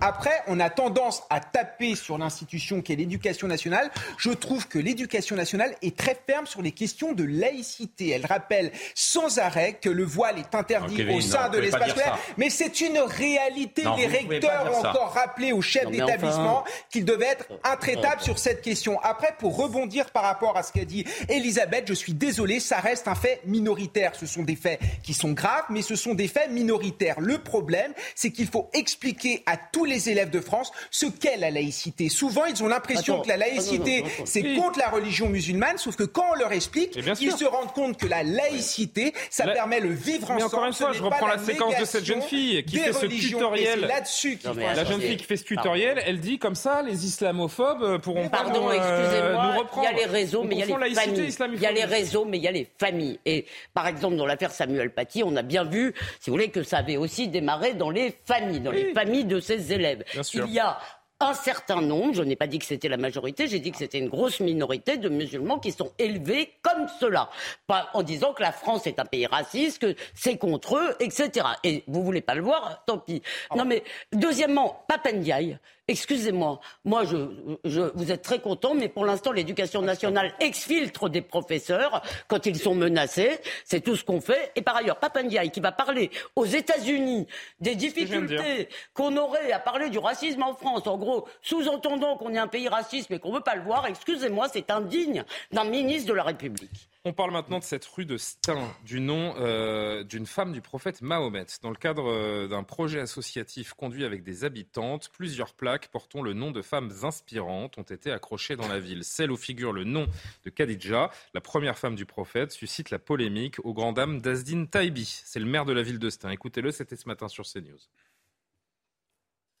Après, on a tendance à taper sur l'institution qui est l'éducation nationale. Je trouve que l'éducation nationale est très ferme sur les questions de laïcité. Elle rappelle sans arrêt que le voile est interdit Kevin, au sein non, de l'espace scolaire. Mais c'est une réalité. Non, les recteurs ont encore rappelé aux chefs Non, mais enfin. d'établissement qu'il devait être intraitable sur cette question. Après, pour rebondir par rapport à ce qu'a dit Elisabeth, je suis désolé, ça reste un fait minoritaire. Ce sont des faits qui sont graves, mais ce sont des faits minoritaires. Le problème, c'est qu'il faut expliquer à tous les élèves de France ce qu'est la laïcité. Souvent, ils ont l'impression que la laïcité, attends. c'est Oui. contre la religion musulmane, sauf que quand on leur explique, bien ils se rendent compte que la laïcité, ça La- permet le vivre ensemble. Mais encore une fois, je reprends la séquence de cette jeune fille qui fait ce tutoriel. là-dessus La jeune fille qui fait ce tutoriel, elle dit comme ça, les islamophobes euh, pourront pas Pardon, euh, excusez-moi, nous il y a les réseaux, mais il y a les familles. Il y a les réseaux, mais il y a les familles. Et par exemple, dans l'affaire Samuel Paty, on a bien vu, si vous voulez, que ça avait aussi démarré dans les familles, dans les familles de ses élèves. Il y a un certain nombre, je n'ai pas dit que c'était la majorité, j'ai dit que c'était une grosse minorité de musulmans qui sont élevés comme cela. Pas en disant que la France est un pays raciste, que c'est contre eux, etc. Et vous voulez pas le voir, tant pis. Non mais, deuxièmement, Papendiaï, excusez-moi, moi je, je, vous êtes très content, mais pour l'instant l'éducation nationale exfiltre des professeurs quand ils sont menacés, c'est tout ce qu'on fait. Et par ailleurs, Papendiaï qui va parler aux États-Unis des difficultés qu'on aurait à parler du racisme en France, en gros, sous-entendant qu'on est un pays raciste mais qu'on veut pas le voir, excusez-moi, c'est indigne d'un ministre de la République. On parle maintenant de cette rue de Stein, du nom euh, d'une femme du prophète Mahomet. Dans le cadre euh, d'un projet associatif conduit avec des habitantes, plusieurs plaques portant le nom de femmes inspirantes ont été accrochées dans la ville. Celle où figure le nom de Khadija, la première femme du prophète, suscite la polémique aux grandes dames d'Azdine Taibi. C'est le maire de la ville de Stein. Écoutez-le, c'était ce matin sur CNews.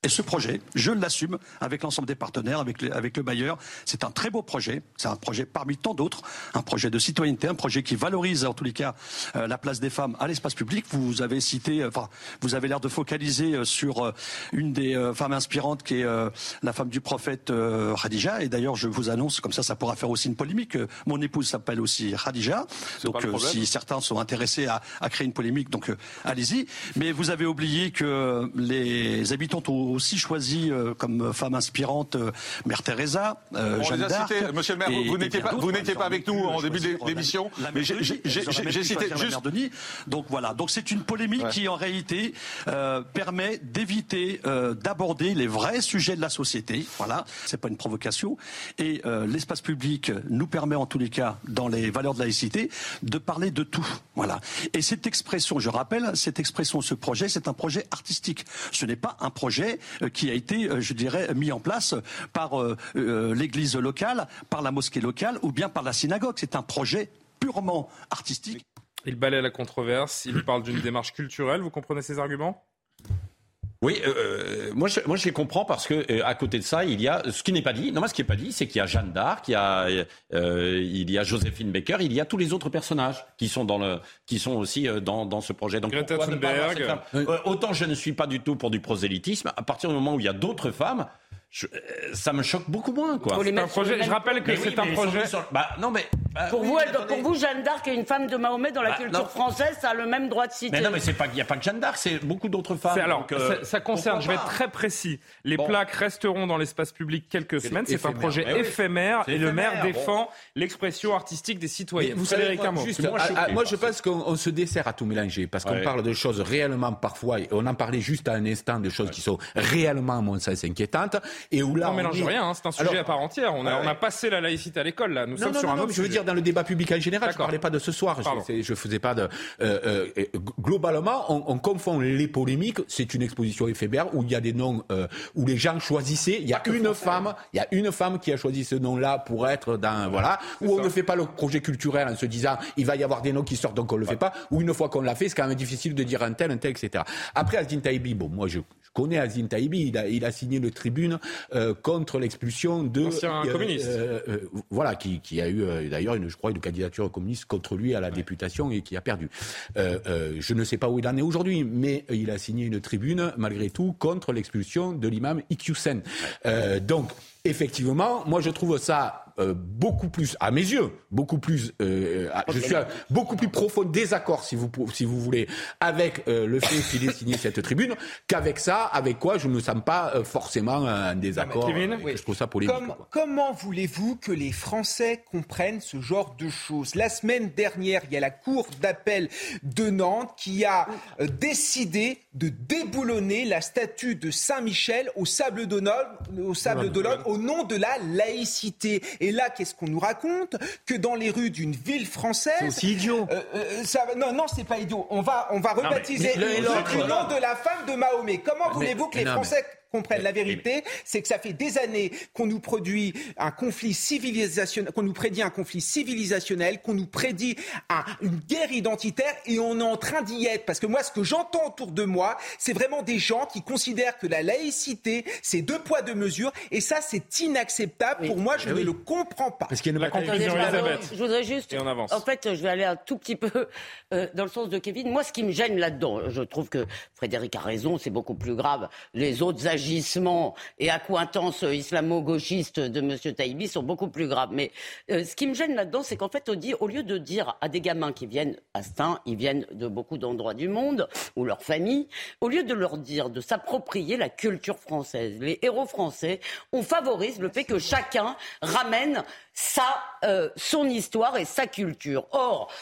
Et ce projet, je l'assume avec l'ensemble des partenaires, avec, les- avec le bailleur. C'est un très beau projet. C'est un projet parmi tant d'autres, un projet de citoyenneté, un projet qui valorise en tous les cas euh, la place des femmes à l'espace public. Vous avez cité, euh, enfin, vous avez l'air de focaliser euh, sur une des femmes inspirantes qui est la femme du prophète Khadija. Et d'ailleurs, je vous annonce, comme ça, ça pourra faire aussi une polémique. mon épouse s'appelle aussi Khadija. Donc, si certains sont intéressés à, à créer une polémique, donc allez-y. Mais vous avez oublié que les habitants au- aussi choisi euh, comme femme inspirante euh, Mère Teresa, euh, On Jeanne les a d'Arc. cités. Monsieur le maire, et- vous n'étiez pas, vous d'autres. n'étiez pas avec nous en début d'émission, mais j'ai cité juste. Denis. Donc voilà. Donc c'est une polémique qui en réalité euh, permet d'éviter euh, d'aborder les vrais sujets de la société. Voilà. C'est pas une provocation. Et l'espace public nous permet en tous les cas, dans les valeurs de laïcité, de parler de tout. Voilà. Et cette expression, je rappelle, cette expression, ce projet, c'est un projet artistique. Ce n'est pas un projet euh, qui a été, euh, je dirais, mis en place par euh, l'église locale, par la mosquée locale ou bien par la synagogue. C'est un projet purement artistique. Il balaie la controverse, il parle d'une démarche culturelle. Vous comprenez ces arguments? Oui, euh, moi, je, moi je les comprends parce que euh, à côté de ça, il y a ce qui n'est pas dit. Non, moi, ce qui n'est pas dit, c'est qu'il y a Jeanne d'Arc, il y a, euh, il y a Joséphine Baker, il y a tous les autres personnages qui sont dans le, qui sont aussi euh, dans, dans ce projet. Donc Greta pas Euh, autant je ne suis pas du tout pour du prosélytisme. À partir du moment où il y a d'autres femmes. Je- euh, ça me choque beaucoup moins, quoi. Un projet. Je rappelle que oui, c'est un projet. sur- Bah, non, mais bah, Pour, oui, vous, mais elle- attendez. pour vous, Jeanne d'Arc est une femme de Mahomet dans la Bah, culture non. française, ça a le même droit de citer. Mais non, mais c'est pas, il n'y a pas que Jeanne d'Arc, c'est beaucoup d'autres femmes. C'est- alors, donc, euh, ça, ça concerne, je vais être très précis. Les Bon. plaques resteront dans l'espace public quelques semaines. C'est un projet oui. éphémère et le maire défend l'expression artistique des citoyens. vous savez, juste, Moi, suis ah, ah, moi, je pense qu'on on se dessert à tout mélanger parce qu'on parle de choses réellement parfois, et on en parlait juste à un instant, de choses qui sont réellement, à mon sens, inquiétantes. Et où là, on mélange est- rien, hein, c'est un sujet Alors, à part entière. On a, Ouais, on a passé la laïcité à l'école, là. Nous Non, sommes non, sur non, un non, autre je veux dire dans le débat public en général. Je D'accord. parlais pas de ce soir. Je, je faisais pas de. euh, euh, globalement, on, on confond les polémiques. C'est une exposition éphémère où il y a des noms euh, où les gens choisissaient. Il y a une femme. Il y a une femme qui a choisi ce nom-là pour être dans voilà. Où on ne fait pas le projet culturel en se disant il va y avoir des noms qui sortent donc on le fait pas. Ou une fois qu'on l'a fait, c'est quand même difficile de dire un tel, un tel, etc. Après Azin Taibi, bon, moi je, je connais Azin Taibi. Il a, il a signé le tribune euh, contre l'expulsion de Ancien euh, communiste. euh, voilà, qui, qui a eu euh, d'ailleurs, une, je crois, une candidature communiste contre lui à la députation et qui a perdu. Euh, euh, je ne sais pas où il en est aujourd'hui, mais il a signé une tribune, malgré tout, contre l'expulsion de l'imam Iqiyoussen. Euh, donc, effectivement, moi je trouve ça euh, beaucoup plus, à mes yeux, beaucoup plus, euh, euh, je suis à beaucoup plus profond désaccord, si vous, si vous voulez, avec euh, le fait qu'il ait signé cette tribune, qu'avec ça, avec quoi je ne sens pas euh, forcément un désaccord. Je trouve ça polémique. Comme- quoi. comment voulez-vous que les Français comprennent ce genre de choses? La semaine dernière, il y a la Cour d'appel de Nantes qui a euh, décidé de déboulonner la statue de Saint-Michel au Sable d'Olonne au, Sable au nom de la laïcité. Et là, qu'est-ce qu'on nous raconte? Que dans les rues d'une ville française... C'est aussi idiot. Euh, euh, ça non, non, c'est pas idiot. On va, on va rebaptiser mais et le nom de la femme de Mahomet. Comment voulez-vous que les non, mais- Français comprennent la vérité C'est que ça fait des années qu'on nous produit un conflit civilisationnel, qu'on nous prédit un conflit civilisationnel, qu'on nous prédit un- une guerre identitaire, et on est en train d'y être. Parce que moi, ce que j'entends autour de moi, c'est vraiment des gens qui considèrent que la laïcité, c'est deux poids deux mesures, et ça, c'est inacceptable. Pour moi, je ne le comprends pas. Parce qu'il y a une Elisabeth. Je voudrais juste. Et on avance. En fait, je vais aller un tout petit peu euh, dans le sens de Kevin. Moi, ce qui me gêne là-dedans, je trouve que Frédéric a raison, c'est beaucoup plus grave. Les autres agissements et accointances islamo-gauchistes de M. Taïbi sont beaucoup plus graves. Mais euh, ce qui me gêne là-dedans, c'est qu'en fait, on dit, au lieu de dire à des gamins qui viennent à Stein, ils viennent de beaucoup d'endroits du monde, ou leur famille, au lieu de leur dire de s'approprier la culture française, les héros français, on favorise le fait que chacun ramène sa, euh, son histoire et sa culture. Or,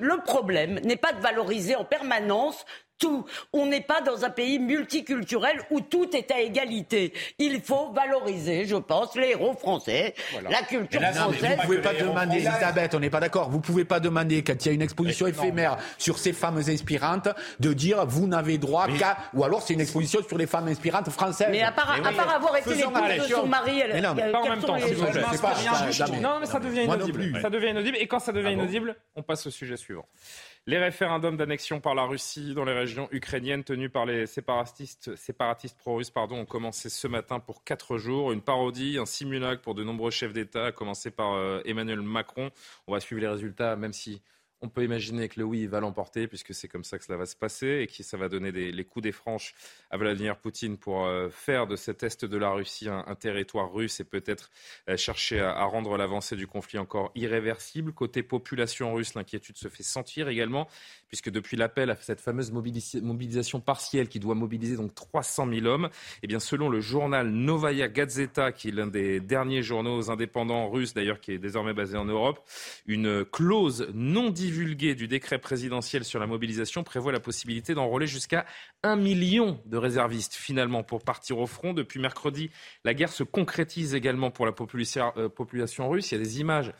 le problème n'est pas de valoriser en permanence tout. On n'est pas dans un pays multiculturel où tout est à égalité. Il faut valoriser, je pense, les héros français, la culture Non, mais française. vous pouvez pas demander, Elisabeth, on n'est pas d'accord. Vous pouvez pas demander quand il y a une exposition éphémère sur ces femmes inspirantes de dire vous n'avez droit qu'à, ou alors c'est une exposition sur les femmes inspirantes françaises. Mais à part, à part avoir été l'épouse de son mari, elle, Mais non, mais Pas en même temps, s'il vous plaît. Non, mais ça devient non inaudible. Ça devient inaudible. Et quand ça devient Ah inaudible, on passe au sujet suivant. Les référendums d'annexion par la Russie dans les régions ukrainiennes tenus par les séparatistes, séparatistes pro-russes ont commencé ce matin pour quatre jours. Une parodie, un simulacre pour de nombreux chefs d'État, à commencer par euh, Emmanuel Macron. On va suivre les résultats, même si On peut imaginer que le oui va l'emporter puisque c'est comme ça que cela va se passer et que ça va donner des, les coups des franches à Vladimir Poutine pour euh, faire de cet est de la Russie un, territoire russe et peut-être euh, chercher à, à rendre l'avancée du conflit encore irréversible. Côté population russe, l'inquiétude se fait sentir également puisque depuis l'appel à cette fameuse mobilisation partielle qui doit mobiliser donc 300 000 hommes, eh selon le journal Novaya Gazeta, qui est l'un des derniers journaux indépendants russes d'ailleurs, qui est désormais basé en Europe, une clause non divulguée du décret présidentiel sur la mobilisation prévoit la possibilité d'enrôler jusqu'à un million de réservistes finalement pour partir au front. Depuis mercredi, la guerre se concrétise également pour la population, euh, population russe. Il y a des images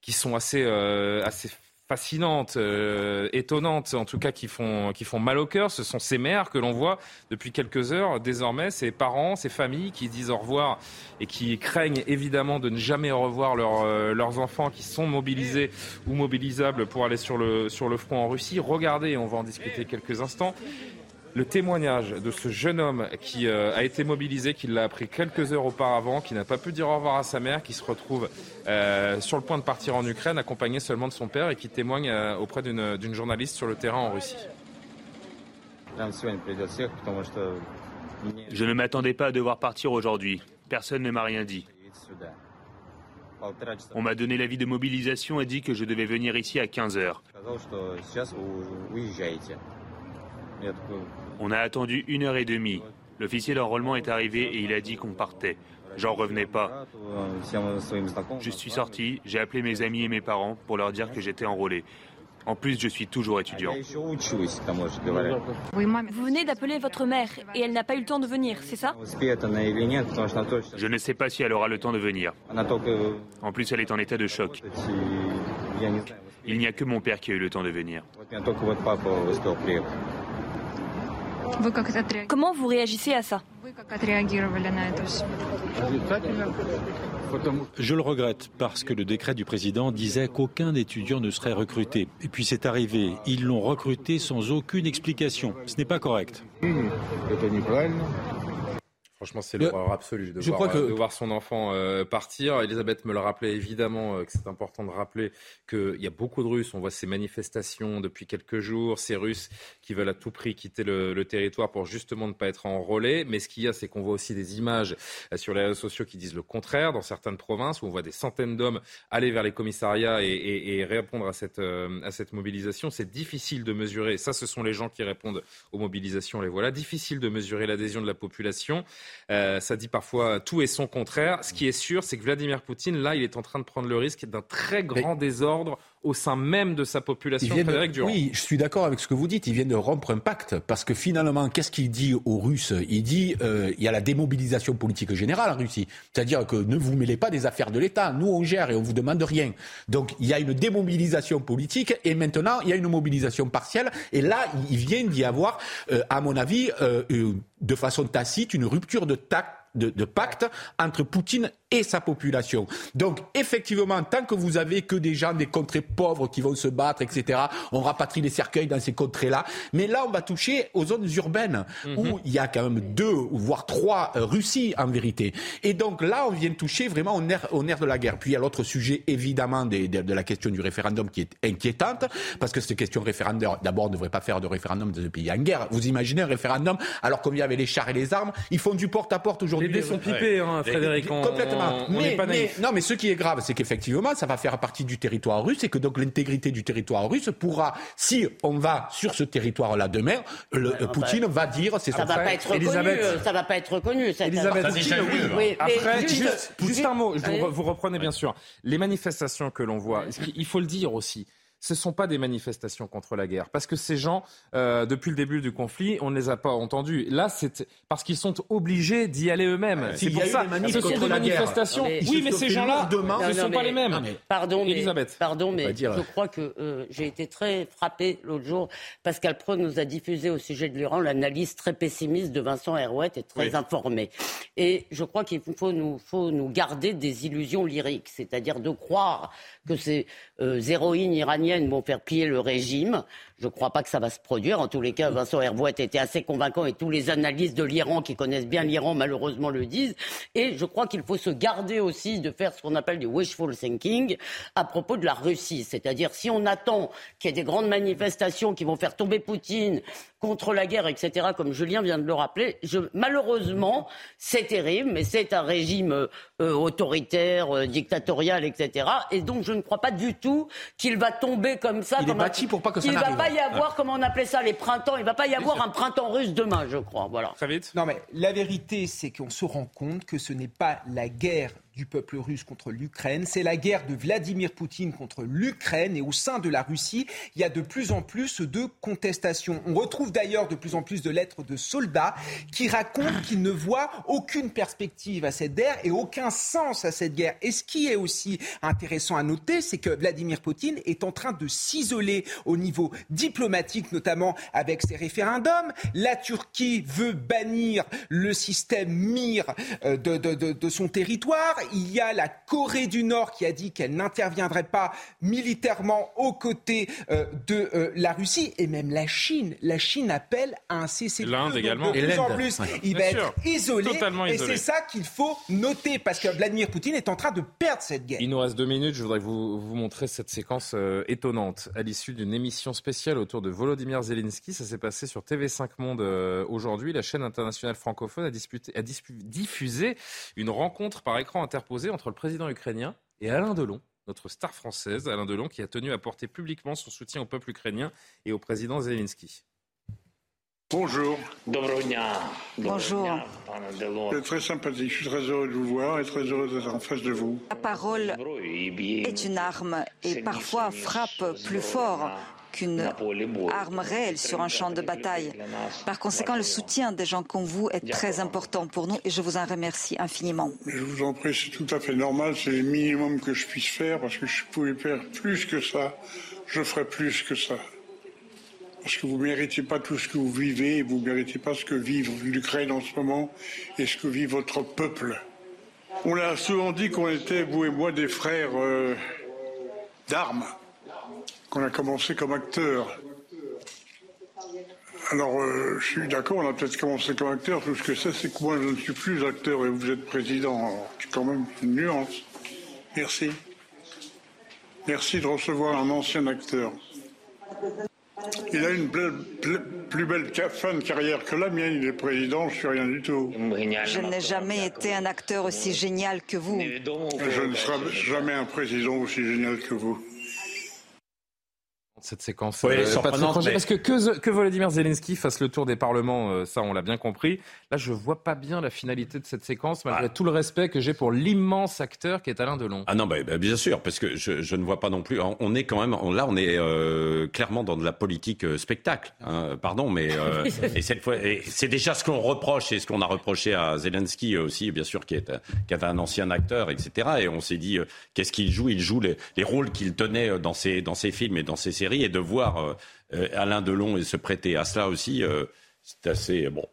qui sont assez, euh, assez fascinantes, euh, étonnantes, en tout cas qui font, qui font mal au cœur. Ce sont ces mères que l'on voit depuis quelques heures, désormais, ces parents, ces familles qui disent au revoir et qui craignent évidemment de ne jamais revoir euh, leurs enfants qui sont mobilisés ou mobilisables pour aller sur le, sur le front en Russie. Regardez, on va en discuter quelques instants le témoignage de ce jeune homme qui euh, a été mobilisé, qui l'a appris quelques heures auparavant, qui n'a pas pu dire au revoir à sa mère, qui se retrouve euh, sur le point de partir en Ukraine, accompagné seulement de son père, et qui témoigne euh, auprès d'une journaliste sur le terrain en Russie. Je ne m'attendais pas à devoir partir aujourd'hui. Personne ne m'a rien dit. On m'a donné l'avis de mobilisation et dit que je devais venir ici à 15 heures. On a attendu une heure et demie. L'officier d'enrôlement est arrivé et il a dit qu'on partait. J'en revenais pas. Je suis sorti, j'ai appelé mes amis et mes parents pour leur dire que j'étais enrôlé. En plus, je suis toujours étudiant. Vous venez d'appeler votre mère et elle n'a pas eu le temps de venir, c'est ça? Je ne sais pas si elle aura le temps de venir. En plus, elle est en état de choc. Il n'y a que mon père qui a eu le temps de venir. Comment vous réagissez à ça? Je le regrette parce que le décret du président disait qu'aucun étudiant ne serait recruté. Et puis c'est arrivé. Ils l'ont recruté sans aucune explication. Ce n'est pas correct. Franchement, c'est l'horreur absolue de, voir, de, voir, son enfant euh, partir. Elisabeth me le rappelait évidemment euh, que c'est important de rappeler qu'il y a beaucoup de Russes. On voit ces manifestations depuis quelques jours, ces Russes qui veulent à tout prix quitter le, le territoire pour justement ne pas être enrôlés. Mais ce qu'il y a, c'est qu'on voit aussi des images euh, sur les réseaux sociaux qui disent le contraire. Dans certaines provinces où on voit des centaines d'hommes aller vers les commissariats et, et, et répondre à cette, à cette mobilisation, c'est difficile de mesurer. Ça, ce sont les gens qui répondent aux mobilisations. Les voilà. Difficile de mesurer l'adhésion de la population. Euh, ça dit parfois tout et son contraire. Ce qui est sûr, c'est que Vladimir Poutine, là, il est en train de prendre le risque d'un très grand désordre au sein même de sa population. oui, je suis d'accord avec ce que vous dites. Il vient de rompre un pacte parce que finalement, qu'est-ce qu'il dit aux Russes? Il dit euh, il y a la démobilisation politique générale en Russie, c'est-à-dire que ne vous mêlez pas des affaires de l'État. Nous, on gère et on vous demande rien. Donc, il y a une démobilisation politique et maintenant, il y a une mobilisation partielle. Et là, il vient d'y avoir, euh, à mon avis, euh, de façon tacite, une rupture de tact de, de, pacte entre Poutine et sa population. Donc, effectivement, tant que vous avez que des gens des contrées pauvres qui vont se battre, etc., on rapatrie les cercueils dans ces contrées-là. Mais là, on va toucher aux zones urbaines où mhm. il y a quand même deux, voire trois euh, Russies en vérité. Et donc là, on vient toucher vraiment au nerf, au nerf de la guerre. Puis il y a l'autre sujet, évidemment, des, de, de, la question du référendum qui est inquiétante, parce que cette question référendum, d'abord, on ne devrait pas faire de référendum dans un pays en guerre. Vous imaginez un référendum alors qu'on y avait les chars et les armes Ils font du porte-à-porte aujourd'hui. Les dés sont pipés, hein, Frédéric. Complètement mais, non, mais ce qui est grave, c'est qu'effectivement, ça va faire partie du territoire russe et que donc l'intégrité du territoire russe pourra, si on va sur ce territoire-là demain, le, Poutine va dire c'est ça. Va pas être Elisabeth. reconnu, ça va pas être reconnu. Cette Elisabeth, Poutine, oui. oui. Après, juste, juste, un mot, vous, vous reprenez bien sûr. Les manifestations que l'on voit, il faut le dire aussi ce ne sont pas des manifestations contre la guerre. Parce que ces gens, euh, depuis le début du conflit, on ne les a pas entendus. Là, c'est parce qu'ils sont obligés d'y aller eux-mêmes. c'est pour ça. Ce sont des manifestations. oui, mais ces gens-là, ce ne sont pas les mêmes. pardon, Elisabeth. pardon, mais je crois que euh, j'ai été très frappé l'autre jour. Pascal Pro nous a diffusé au sujet de l'Iran l'analyse très pessimiste de Vincent Herouet et très informé. Et je crois qu'il faut nous, faut nous garder des illusions lyriques, c'est-à-dire de croire que ces euh, héroïnes iraniennes vont faire plier le régime. Je ne crois pas que ça va se produire. En tous les cas, Vincent Hervouet était assez convaincant et tous les analystes de l'Iran qui connaissent bien l'Iran, malheureusement, le disent. Et je crois qu'il faut se garder aussi de faire ce qu'on appelle du wishful thinking à propos de la Russie. C'est-à-dire, si on attend qu'il y ait des grandes manifestations qui vont faire tomber Poutine contre la guerre, etc., comme Julien vient de le rappeler, je, malheureusement, c'est terrible, mais c'est un régime euh, autoritaire, euh, dictatorial, etc. Et donc, je ne crois pas du tout qu'il va tomber comme ça. Il comme est bâti pour pas que ça n'arrive. Y avoir, comment on appelait ça, les printemps. Il va pas y avoir un printemps russe demain, je crois. Voilà. Très vite. Non, mais la vérité, c'est qu'on se rend compte que ce n'est pas la guerre du peuple russe contre l'Ukraine, c'est la guerre de Vladimir Poutine contre l'Ukraine et au sein de la Russie, il y a de plus en plus de contestations. On retrouve d'ailleurs de plus en plus de lettres de soldats qui racontent qu'ils ne voient aucune perspective à cette guerre et aucun sens à cette guerre. Et ce qui est aussi intéressant à noter, c'est que Vladimir Poutine est en train de s'isoler au niveau diplomatique, notamment avec ses référendums. La Turquie veut bannir le système MIR euh, de, son territoire. Il y a la Corée du Nord qui a dit qu'elle n'interviendrait pas militairement aux côtés euh, de euh, la Russie et même la Chine. La Chine appelle à un cessez-le-feu. L'Inde également. De Et plus en l'Inde. plus, Ouais. il Bien va sûr. être isolé. Totalement et c'est ça qu'il faut noter parce que Vladimir Poutine est en train de perdre cette guerre. Il nous reste deux minutes. Je voudrais vous, vous montrer cette séquence euh, étonnante à l'issue d'une émission spéciale autour de Volodymyr Zelensky. Ça s'est passé sur TV5 Monde euh, aujourd'hui. La chaîne internationale francophone a, disputé- a dispu- diffusé une rencontre par écran interposé entre le président ukrainien et Alain Delon, notre star française, Alain Delon, qui a tenu à porter publiquement son soutien au peuple ukrainien et au président Zelensky. Bonjour. Bonjour. Vous êtes très sympathique. Je suis très heureux de vous voir et très heureux d'être en face de vous. La parole est une arme et parfois frappe plus fort qu'une arme réelle sur un champ de bataille. Par conséquent, le soutien des gens comme vous est très important pour nous et je vous en remercie infiniment. Je vous en prie, c'est tout à fait normal. C'est le minimum que je puisse faire parce que je pouvais faire plus que ça. Je ferai plus que ça. Parce que vous ne méritez pas tout ce que vous vivez et vous ne méritez pas ce que vit l'Ukraine en ce moment et ce que vit votre peuple. On a souvent dit qu'on était, vous et moi, des frères euh, d'armes, qu'on a commencé comme acteurs. Alors, euh, je suis d'accord, on a peut-être commencé comme acteur. Tout ce que c'est, c'est que moi, je ne suis plus acteur et vous êtes président. Alors, c'est quand même une nuance. Merci. Merci de recevoir un ancien acteur. Il a une plus belle ca- fin de carrière que la mienne. Il est président, je suis rien du tout. Je n'ai jamais été un acteur aussi génial que vous. Je ne serai jamais un président aussi génial que vous. Cette séquence. Oui, euh, mais- Parce que, que que Volodymyr Zelensky fasse le tour des parlements, euh, ça on l'a bien compris. Là, je vois pas bien la finalité de cette séquence, malgré tout le respect que j'ai pour l'immense acteur qui est Alain Delon. Ah non, bah, bah, bien sûr, parce que je, je ne vois pas non plus. On est quand même on- là, on est euh, clairement dans de la politique euh, spectacle. hein, pardon, mais et cette fois, c'est déjà ce qu'on reproche et ce qu'on a reproché à Zelensky aussi, bien sûr, qui est, un- qui est un ancien acteur, etc. Et on s'est dit, qu'est-ce qu'il joue? Il joue les, les rôles qu'il tenait dans ses dans ses films et dans ses séries, et de voir euh, euh, Alain Delon se prêter à cela aussi, euh, c'est assez bon.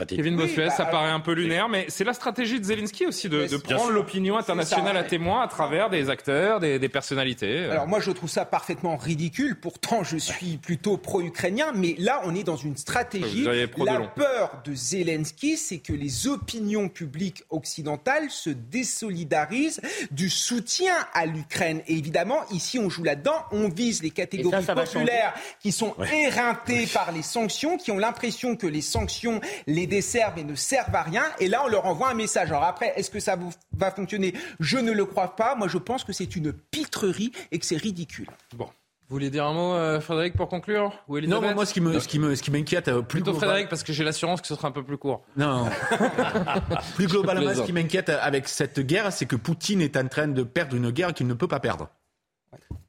Euh. Kevin Bossuet, bah, ça paraît un peu lunaire, mais c'est la stratégie de Zelensky aussi de, de prendre l'opinion internationale ça. à témoin à travers des acteurs, des, des personnalités. Alors moi je trouve ça parfaitement ridicule, pourtant je suis plutôt pro-ukrainien, mais là on est dans une stratégie. La peur de Zelensky, c'est que les opinions publiques occidentales se désolidarisent du soutien à l'Ukraine. Et évidemment, ici on joue là-dedans, on vise les catégories ça, ça populaires qui sont Ouais. éreintées par les sanctions, qui ont l'impression que les sanctions les desservent et ne servent à rien. Et là on leur envoie un message. Alors après, est-ce que ça vous- va fonctionner? Je ne le crois pas. Moi je pense que c'est une pitrerie et que c'est ridicule. Bon. Vous voulez dire un mot, euh, Frédéric, pour conclure? Ou Non, moi, moi, ce qui me, ce qui me, ce qui m'inquiète euh, plus Plutôt global- Frédéric, parce que j'ai l'assurance que ce sera un peu plus court. Non. plus globalement, ce qui m'inquiète avec cette guerre, c'est que Poutine est en train de perdre une guerre qu'il ne peut pas perdre.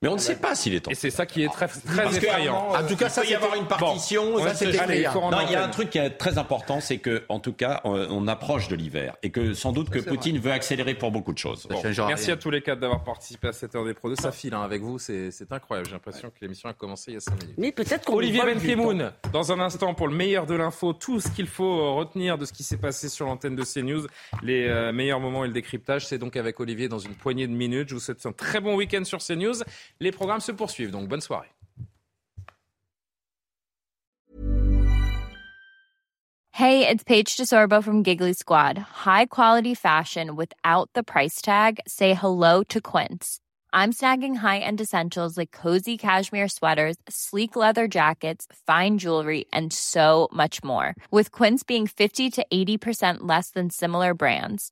Mais on ne sait pas s'il est en. Et c'est ça qui est très, très Parce que, effrayant. En tout cas, ça, peut y avoir une partition, Bon, ça, effrayant. il Non, il y a un truc qui est très important, c'est que, en tout cas, on, on approche de l'hiver et que sans doute que c'est Poutine veut accélérer pour beaucoup de choses. Bon, merci à tous les quatre d'avoir participé à cette heure des Pro 2. Ça file hein, avec vous, c'est c'est incroyable. J'ai l'impression que l'émission a commencé il y a 5 minutes. Mais peut-être qu'on Olivier Benkemoun, dans un instant pour le meilleur de l'info, tout ce qu'il faut euh, retenir de ce qui s'est passé sur l'antenne de CNews, les euh, meilleurs moments et le décryptage, c'est donc avec Olivier dans une poignée de minutes. Je vous souhaite un très bon week-end sur CNews Les programmes se poursuivent, donc bonne soirée. Hey, it's Paige DeSorbo from Giggly Squad. High quality fashion without the price tag. Say hello to Quince. I'm snagging high-end essentials like cozy cashmere sweaters, sleek leather jackets, fine jewelry, and so much more. With Quince being 50 to 80% less than similar brands.